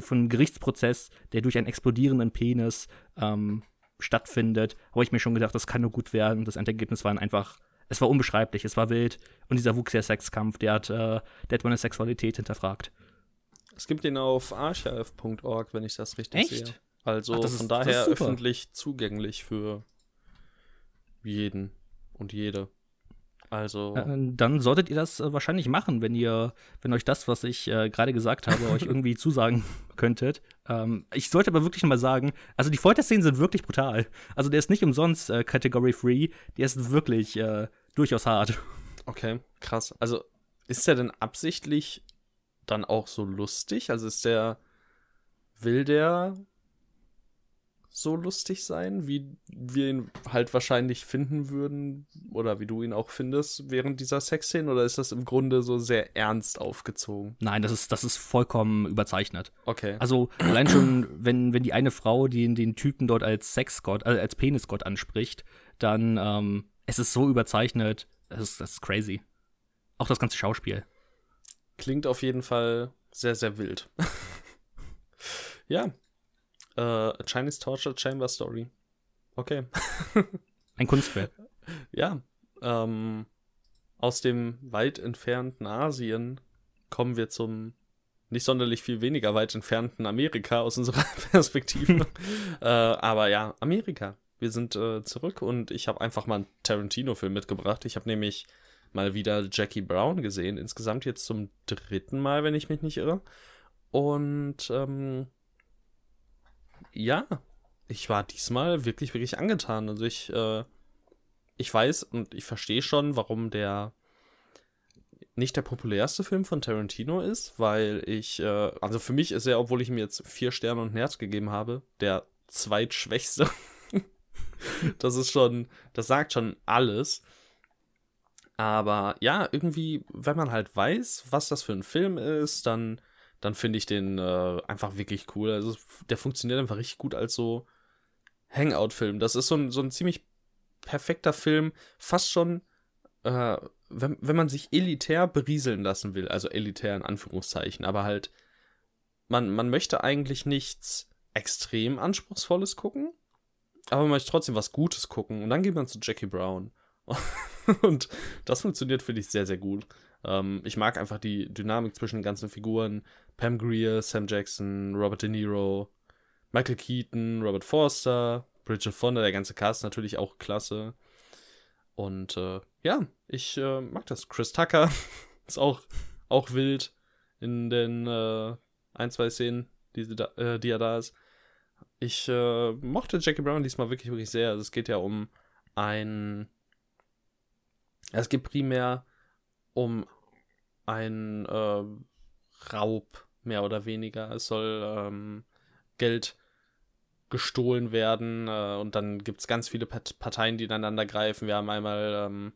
S2: von einem Gerichtsprozess, der durch einen explodierenden Penis ähm, stattfindet, habe ich mir schon gedacht, das kann nur gut werden. Das Endergebnis war einfach, es war unbeschreiblich, es war wild. Und dieser wuchs Sexkampf, der hat, äh, der hat meine Sexualität hinterfragt.
S1: Es gibt ihn auf archive.org, wenn ich das richtig
S2: Echt?
S1: sehe. Also
S2: Ach, ist,
S1: von daher öffentlich zugänglich für jeden und jede. Also.
S2: Äh, dann solltet ihr das äh, wahrscheinlich machen, wenn ihr, wenn euch das, was ich äh, gerade gesagt habe, euch irgendwie zusagen könntet. Ähm, ich sollte aber wirklich mal sagen, also die Folterszenen sind wirklich brutal. Also der ist nicht umsonst äh, Category Free, der ist wirklich äh, durchaus hart.
S1: Okay, krass. Also ist der denn absichtlich dann auch so lustig? Also ist der, will der so lustig sein, wie wir ihn halt wahrscheinlich finden würden oder wie du ihn auch findest während dieser Sexszene oder ist das im Grunde so sehr ernst aufgezogen?
S2: Nein, das ist, das ist vollkommen überzeichnet.
S1: Okay.
S2: Also allein schon, wenn, wenn die eine Frau den, den Typen dort als Sexgott, also als Penisgott anspricht, dann ähm, es ist so überzeichnet, das ist, das ist crazy. Auch das ganze Schauspiel.
S1: Klingt auf jeden Fall sehr, sehr wild. ja. Äh, Chinese Torture Chamber Story. Okay.
S2: Ein Kunstwerk.
S1: Ja. Ähm, aus dem weit entfernten Asien kommen wir zum nicht sonderlich viel weniger weit entfernten Amerika aus unserer Perspektive. äh, aber ja, Amerika. Wir sind äh, zurück und ich habe einfach mal einen Tarantino-Film mitgebracht. Ich habe nämlich mal wieder Jackie Brown gesehen. Insgesamt jetzt zum dritten Mal, wenn ich mich nicht irre. Und ähm, ja, ich war diesmal wirklich, wirklich angetan. Also ich, äh, ich weiß und ich verstehe schon, warum der nicht der populärste Film von Tarantino ist, weil ich, äh, also für mich ist er, obwohl ich ihm jetzt vier Sterne und ein Herz gegeben habe, der zweitschwächste. das ist schon, das sagt schon alles. Aber ja, irgendwie, wenn man halt weiß, was das für ein Film ist, dann, dann finde ich den äh, einfach wirklich cool. Also der funktioniert einfach richtig gut als so Hangout-Film. Das ist so ein, so ein ziemlich perfekter Film, fast schon, äh, wenn, wenn man sich elitär berieseln lassen will, also elitär in Anführungszeichen, aber halt, man, man möchte eigentlich nichts extrem Anspruchsvolles gucken, aber man möchte trotzdem was Gutes gucken. Und dann geht man zu Jackie Brown. und das funktioniert, finde ich, sehr, sehr gut. Ähm, ich mag einfach die Dynamik zwischen den ganzen Figuren. Pam Greer, Sam Jackson, Robert De Niro, Michael Keaton, Robert Forster, Bridget Fonda, der ganze Cast natürlich auch klasse. Und äh, ja, ich äh, mag das. Chris Tucker ist auch, auch wild in den äh, ein, zwei Szenen, die, äh, die er da ist. Ich äh, mochte Jackie Brown diesmal wirklich, wirklich sehr. Also es geht ja um ein es geht primär um einen äh, Raub, mehr oder weniger. Es soll ähm, Geld gestohlen werden äh, und dann gibt es ganz viele Parteien, die ineinander greifen. Wir haben einmal ähm,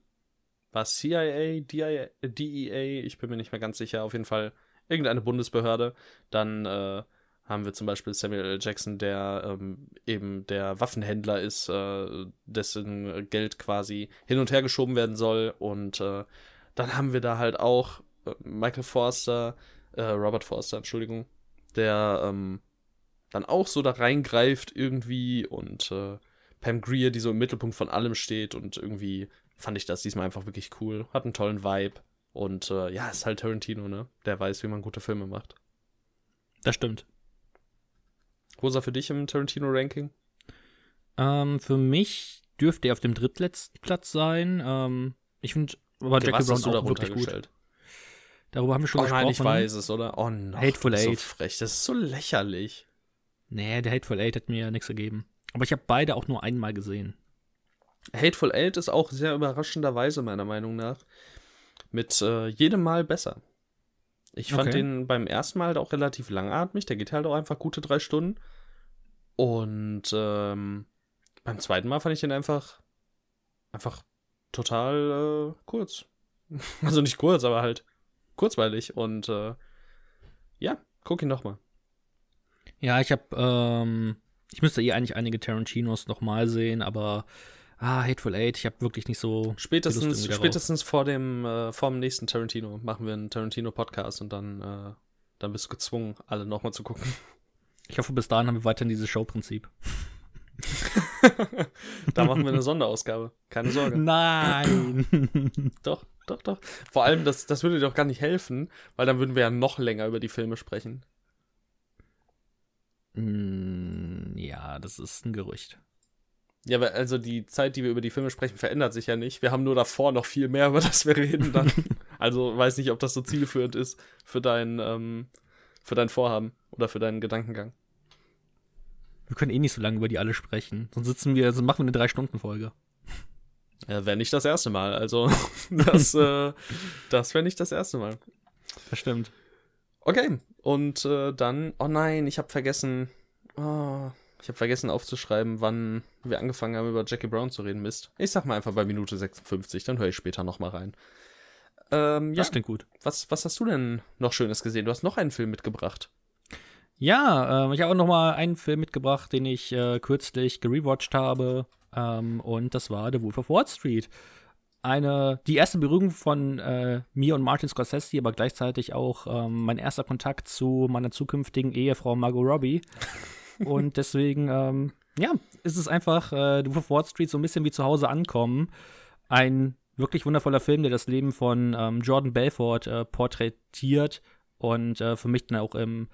S1: was CIA, DIA, DEA, ich bin mir nicht mehr ganz sicher, auf jeden Fall irgendeine Bundesbehörde. Dann äh, haben wir zum Beispiel Samuel L. Jackson, der ähm, eben der Waffenhändler ist, äh, dessen Geld quasi hin und her geschoben werden soll. Und äh, dann haben wir da halt auch äh, Michael Forster, äh, Robert Forster, Entschuldigung, der ähm, dann auch so da reingreift irgendwie und äh, Pam Greer, die so im Mittelpunkt von allem steht und irgendwie fand ich das diesmal einfach wirklich cool. Hat einen tollen Vibe. Und äh, ja, ist halt Tarantino, ne? Der weiß, wie man gute Filme macht.
S2: Das stimmt.
S1: Wo ist er für dich im Tarantino-Ranking?
S2: Ähm, für mich dürfte er auf dem drittletzten Platz sein. Ähm, ich finde aber Jackie Brown auch wirklich gut. Darüber haben wir schon
S1: oh
S2: gesprochen.
S1: nein, ich weiß es, oder? Oh nein.
S2: Hateful
S1: das ist
S2: Eight.
S1: So frech. Das ist so lächerlich.
S2: Nee, der Hateful Eight hat mir nichts gegeben. Aber ich habe beide auch nur einmal gesehen.
S1: Hateful Eight ist auch sehr überraschenderweise, meiner Meinung nach, mit äh, jedem Mal besser. Ich fand
S2: Okay.
S1: den beim ersten Mal halt auch relativ langatmig. Der geht halt auch einfach gute drei Stunden. Und ähm, beim zweiten Mal fand ich den einfach, einfach total äh, kurz. Also nicht kurz, aber halt kurzweilig. Und äh, ja, guck ihn nochmal.
S2: Ja, ich habe, ähm, ich müsste eh eigentlich einige Tarantinos nochmal sehen, aber ah, Hateful Eight, ich habe wirklich nicht so.
S1: Spätestens, spätestens vor dem, äh, vor dem nächsten Tarantino machen wir einen Tarantino-Podcast und dann, äh, dann bist du gezwungen, alle nochmal zu gucken.
S2: Ich hoffe, bis dahin haben wir weiterhin dieses Show-Prinzip.
S1: da machen wir eine Sonderausgabe. Keine Sorge.
S2: Nein!
S1: Doch, doch, doch. Vor allem, das, das würde dir doch gar nicht helfen, weil dann würden wir ja noch länger über die Filme sprechen.
S2: Mm, ja, das ist ein Gerücht.
S1: Ja, weil also die Zeit, die wir über die Filme sprechen, verändert sich ja nicht. Wir haben nur davor noch viel mehr, über das wir reden dann. also weiß nicht, ob das so zielführend ist für dein, ähm, für dein Vorhaben oder für deinen Gedankengang.
S2: Wir können eh nicht so lange über die alle sprechen. Sonst sitzen wir, sonst machen wir eine Drei-Stunden-Folge.
S1: Ja, wäre nicht das erste Mal. Also, das, äh, das wäre nicht das erste Mal.
S2: Das stimmt.
S1: Okay, und äh, dann, oh nein, ich habe vergessen, oh, ich habe vergessen aufzuschreiben, wann wir angefangen haben, über Jackie Brown zu reden. Mist. Ich sag mal einfach bei Minute 56, dann höre ich später nochmal rein. Ähm, ja,
S2: Das klingt gut.
S1: was, was hast du denn noch Schönes gesehen? Du hast noch einen Film mitgebracht.
S2: Ja, ähm, ich habe auch noch mal einen Film mitgebracht, den ich äh, kürzlich gerewatcht habe. Ähm, und das war The Wolf of Wall Street. Eine, die erste Berührung von äh, mir und Martin Scorsese, aber gleichzeitig auch ähm, mein erster Kontakt zu meiner zukünftigen Ehefrau Margot Robbie. und deswegen, ähm, ja, ist es einfach äh, The Wolf of Wall Street so ein bisschen wie zu Hause ankommen. Ein wirklich wundervoller Film, der das Leben von ähm, Jordan Belfort äh, porträtiert und äh, für mich dann auch im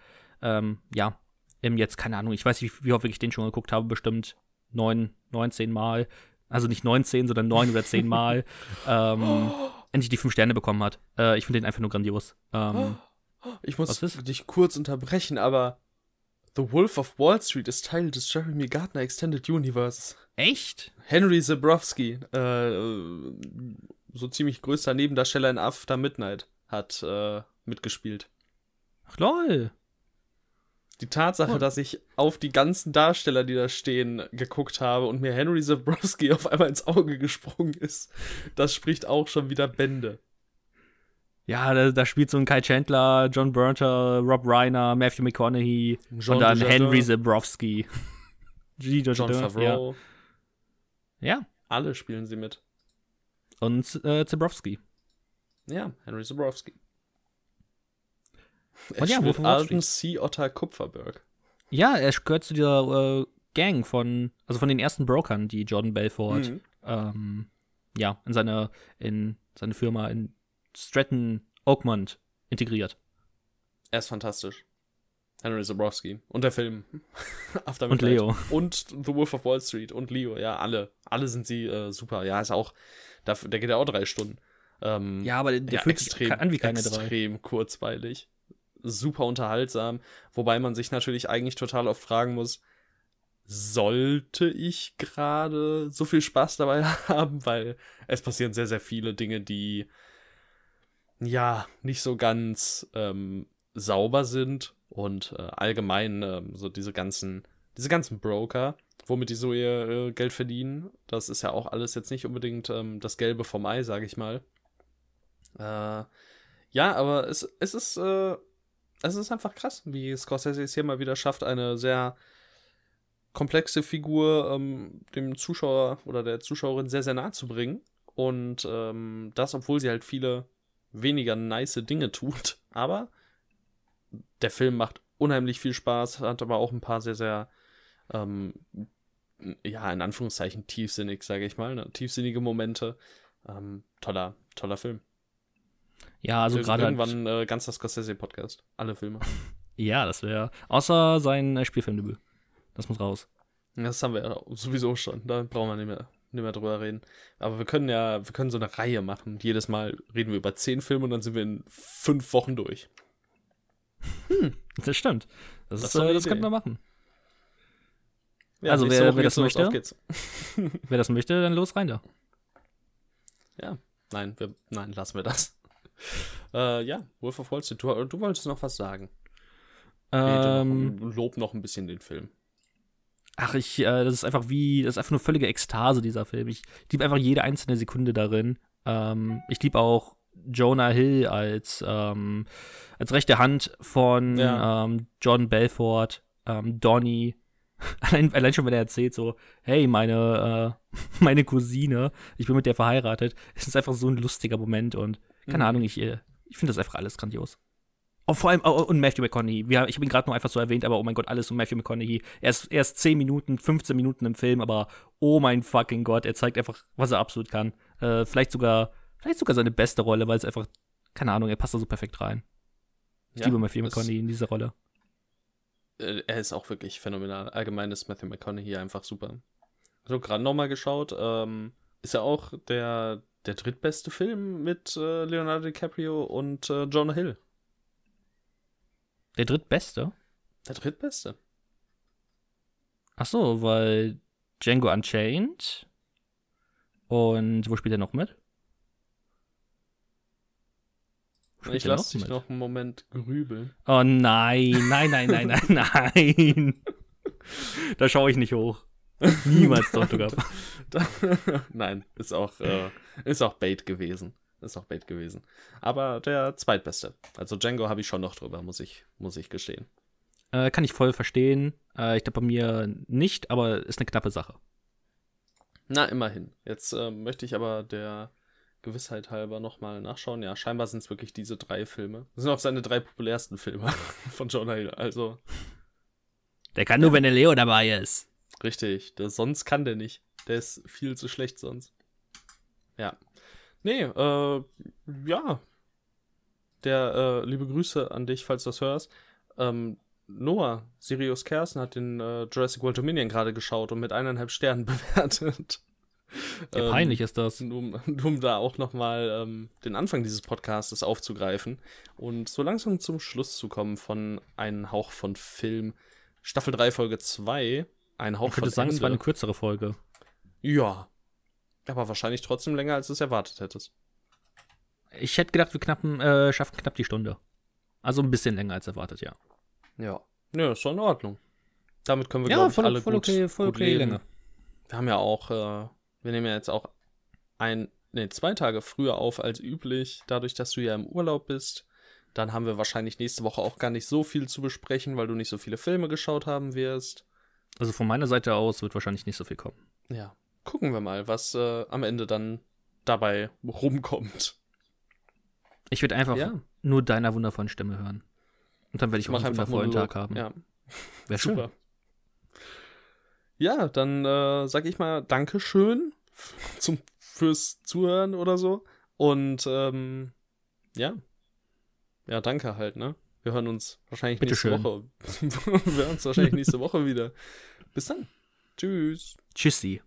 S2: ähm, ja, im jetzt, keine Ahnung, ich weiß nicht, wie, wie häufig ich den schon geguckt habe, bestimmt neun, 19 Mal. Also nicht 19, sondern neun oder zehn Mal. ähm, endlich die fünf Sterne bekommen hat. Äh, ich finde den einfach nur grandios. Ähm,
S1: Ich muss dich kurz unterbrechen, aber The Wolf of Wall Street ist Teil des Jeremy Gardner Extended Universes.
S2: echt?
S1: Henry Zabrowski, äh, so ziemlich größter Nebendarsteller in After Midnight, hat äh, mitgespielt.
S2: Ach lol.
S1: Die Tatsache,
S2: Oh.
S1: dass ich auf die ganzen Darsteller, die da stehen, geguckt habe und mir Henry Zabrowski auf einmal ins Auge gesprungen ist, das spricht auch schon wieder Bände.
S2: Ja, da, da spielt so ein Kai Chandler, John Burnter, Rob Reiner, Matthew McConaughey
S1: Jean
S2: und dann Henry Zabrowski.
S1: John Favreau,
S2: Ja. ja.
S1: alle spielen sie mit.
S2: Und äh, Zabrowski.
S1: Ja, Henry Zabrowski. Er
S2: Und ja,
S1: spielt
S2: Wolf of Wall
S1: C. Otter Kupferberg.
S2: Ja, er gehört zu dieser äh, Gang von, also von den ersten Brokern, die Jordan Belfort
S1: Mhm.
S2: ähm, ja, in seine, in seine Firma in Stratton Oakmont integriert.
S1: Er ist fantastisch. Henry Zabrowski. Und der Film. After
S2: Und. Leo.
S1: Und The Wolf of Wall Street. Und Leo. Ja, alle. Alle sind sie äh, super. Ja, ist auch. Der, der geht ja auch drei Stunden. Ähm,
S2: Ja, aber der
S1: ja,
S2: fühlt sich
S1: extrem,
S2: an wie keine drei.
S1: extrem kurzweilig. Super unterhaltsam. Wobei man sich natürlich eigentlich total oft fragen muss, sollte ich gerade so viel Spaß dabei haben? Weil es passieren sehr, sehr viele Dinge, die ja nicht so ganz ähm, sauber sind und äh, allgemein ähm, so diese ganzen, diese ganzen Broker, womit die so ihr äh, Geld verdienen, das ist ja auch alles jetzt nicht unbedingt ähm, das Gelbe vom Ei, sag ich mal. Äh, ja, aber es, es ist, äh, es ist einfach krass, wie Scorsese es hier mal wieder schafft, eine sehr komplexe Figur ähm, dem Zuschauer oder der Zuschauerin sehr, sehr nahe zu bringen. Und ähm, das, obwohl sie halt viele weniger nice Dinge tut. Aber der Film macht unheimlich viel Spaß, hat aber auch ein paar sehr, sehr, ähm, ja, in Anführungszeichen tiefsinnig, sage ich mal, ne? tiefsinnige Momente. Ähm, toller, toller Film.
S2: Ja, also gerade. halt-
S1: Irgendwann äh, ganz das Scorsese-Podcast. Alle Filme.
S2: Ja, das wäre. Außer sein äh, Spielfilmdebüt. Das muss raus.
S1: Das haben wir ja sowieso schon. Da brauchen wir nicht mehr, nicht mehr drüber reden. Aber wir können ja, wir können so eine Reihe machen. Jedes Mal reden wir über zehn Filme und dann sind wir in fünf Wochen durch.
S2: Hm, das stimmt. Das,
S1: Das
S2: ist, äh, das könnten wir machen.
S1: Ja,
S2: Also, wer- wer das möchte? Wer das möchte, dann los rein da.
S1: Ja, nein, wir, nein, lassen wir das. Äh, ja, Wolf of Wall Street, du, du wolltest noch was sagen.
S2: Ähm,
S1: noch, lob noch ein bisschen den Film.
S2: ach, ich, äh, das ist einfach wie, das ist einfach nur völlige Ekstase, dieser Film. Ich liebe einfach jede einzelne Sekunde darin. Ähm, ich liebe auch Jonah Hill als, ähm, als rechte Hand von
S1: Ja.
S2: ähm, John Belfort, ähm, Donnie. Allein, allein schon, wenn er erzählt, so, hey, meine, äh, meine Cousine, ich bin mit der verheiratet. Es ist einfach so ein lustiger Moment und keine
S1: Mhm.
S2: Ahnung, ich, äh, ich finde das einfach alles grandios. Und vor allem, oh, und Matthew McConaughey. Wir, ich habe ihn gerade nur einfach so erwähnt, aber oh mein Gott, alles um Matthew McConaughey. Er ist, er ist 10 Minuten, 15 Minuten im Film, aber oh mein fucking Gott, er zeigt einfach, was er absolut kann. Äh, vielleicht sogar, vielleicht sogar seine beste Rolle, weil es einfach, keine Ahnung, er passt da so perfekt rein. Ich
S1: Ja,
S2: liebe Matthew McConaughey in dieser Rolle.
S1: äh, er ist auch wirklich phänomenal. Allgemein ist Matthew McConaughey einfach super. So, gerade nochmal geschaut, ähm, ist ja auch der, der drittbeste Film mit äh, Leonardo DiCaprio und äh, Jonah Hill.
S2: Der drittbeste?
S1: Der drittbeste.
S2: Ach so, weil Django Unchained und wo spielt er noch mit? Spielt
S1: Ich lasse dich
S2: mit?
S1: noch einen Moment grübeln.
S2: Oh nein, nein, nein, nein, nein, nein. Da schaue ich nicht hoch. Niemals sogar.
S1: Da- Nein, ist auch, äh, ist auch Bait gewesen. Ist auch Bait gewesen. Aber der zweitbeste. Also Django habe ich schon noch drüber, muss ich, muss ich gestehen.
S2: Äh, kann ich voll verstehen. Äh, ich glaube bei mir nicht, aber ist eine knappe Sache.
S1: Na, immerhin. Jetzt äh, möchte ich aber der Gewissheit halber nochmal nachschauen. Ja, scheinbar sind es wirklich diese drei Filme. Das sind auch seine drei populärsten Filme von Jonah Hill. Also,
S2: Der kann nur, wenn der Leo dabei ist.
S1: Richtig. Das, sonst kann der nicht. Der ist viel zu schlecht sonst. Ja. Nee, äh, ja. Der, äh, liebe Grüße an dich, falls du das hörst. Ähm, Noah, Sirius Kersen hat den äh, Jurassic World Dominion gerade geschaut und mit eineinhalb Sternen bewertet.
S2: Ja,
S1: Ähm,
S2: peinlich ist das.
S1: um, um da auch nochmal ähm, den Anfang dieses Podcastes aufzugreifen und so langsam zum Schluss zu kommen von Ein Hauch von Film, Staffel 3, Folge 2, Ein Hauch
S2: Ich würde sagen, es war eine
S1: Ende.
S2: kürzere Folge.
S1: Ja, aber wahrscheinlich trotzdem länger, als du es erwartet hättest.
S2: Ich hätte gedacht, wir knappen, äh, schaffen knapp die Stunde. Also ein bisschen länger als erwartet, ja.
S1: Ja. Nö, ist doch in Ordnung. Damit können wir,
S2: Ja,
S1: glaube ich,
S2: voll,
S1: alle
S2: voll
S1: gut,
S2: okay, voll
S1: gut
S2: okay
S1: leben.
S2: Länge.
S1: Wir haben ja auch, äh, wir nehmen ja jetzt auch ein, nee, zwei Tage früher auf als üblich, dadurch, dass du ja im Urlaub bist. Dann haben wir wahrscheinlich nächste Woche auch gar nicht so viel zu besprechen, weil du nicht so viele Filme geschaut haben wirst.
S2: Also von meiner Seite aus wird wahrscheinlich nicht so viel kommen.
S1: Ja, gucken wir mal, was äh, am Ende dann dabei rumkommt.
S2: Ich würde einfach
S1: Ja.
S2: nur deiner wundervollen Stimme hören. Und dann werde ich auch
S1: mach
S2: einen wundervollen
S1: Monolog.
S2: Tag haben.
S1: Ja,
S2: Wäre schön.
S1: super. Ja, dann äh, sag ich mal Dankeschön zum, fürs Zuhören oder so. Und ähm, ja. Ja, danke halt, ne? Wir hören uns wahrscheinlich nächste
S2: Bitteschön.
S1: Woche. wir hören uns wahrscheinlich nächste Woche wieder. Bis dann. Tschüss.
S2: Tschüssi.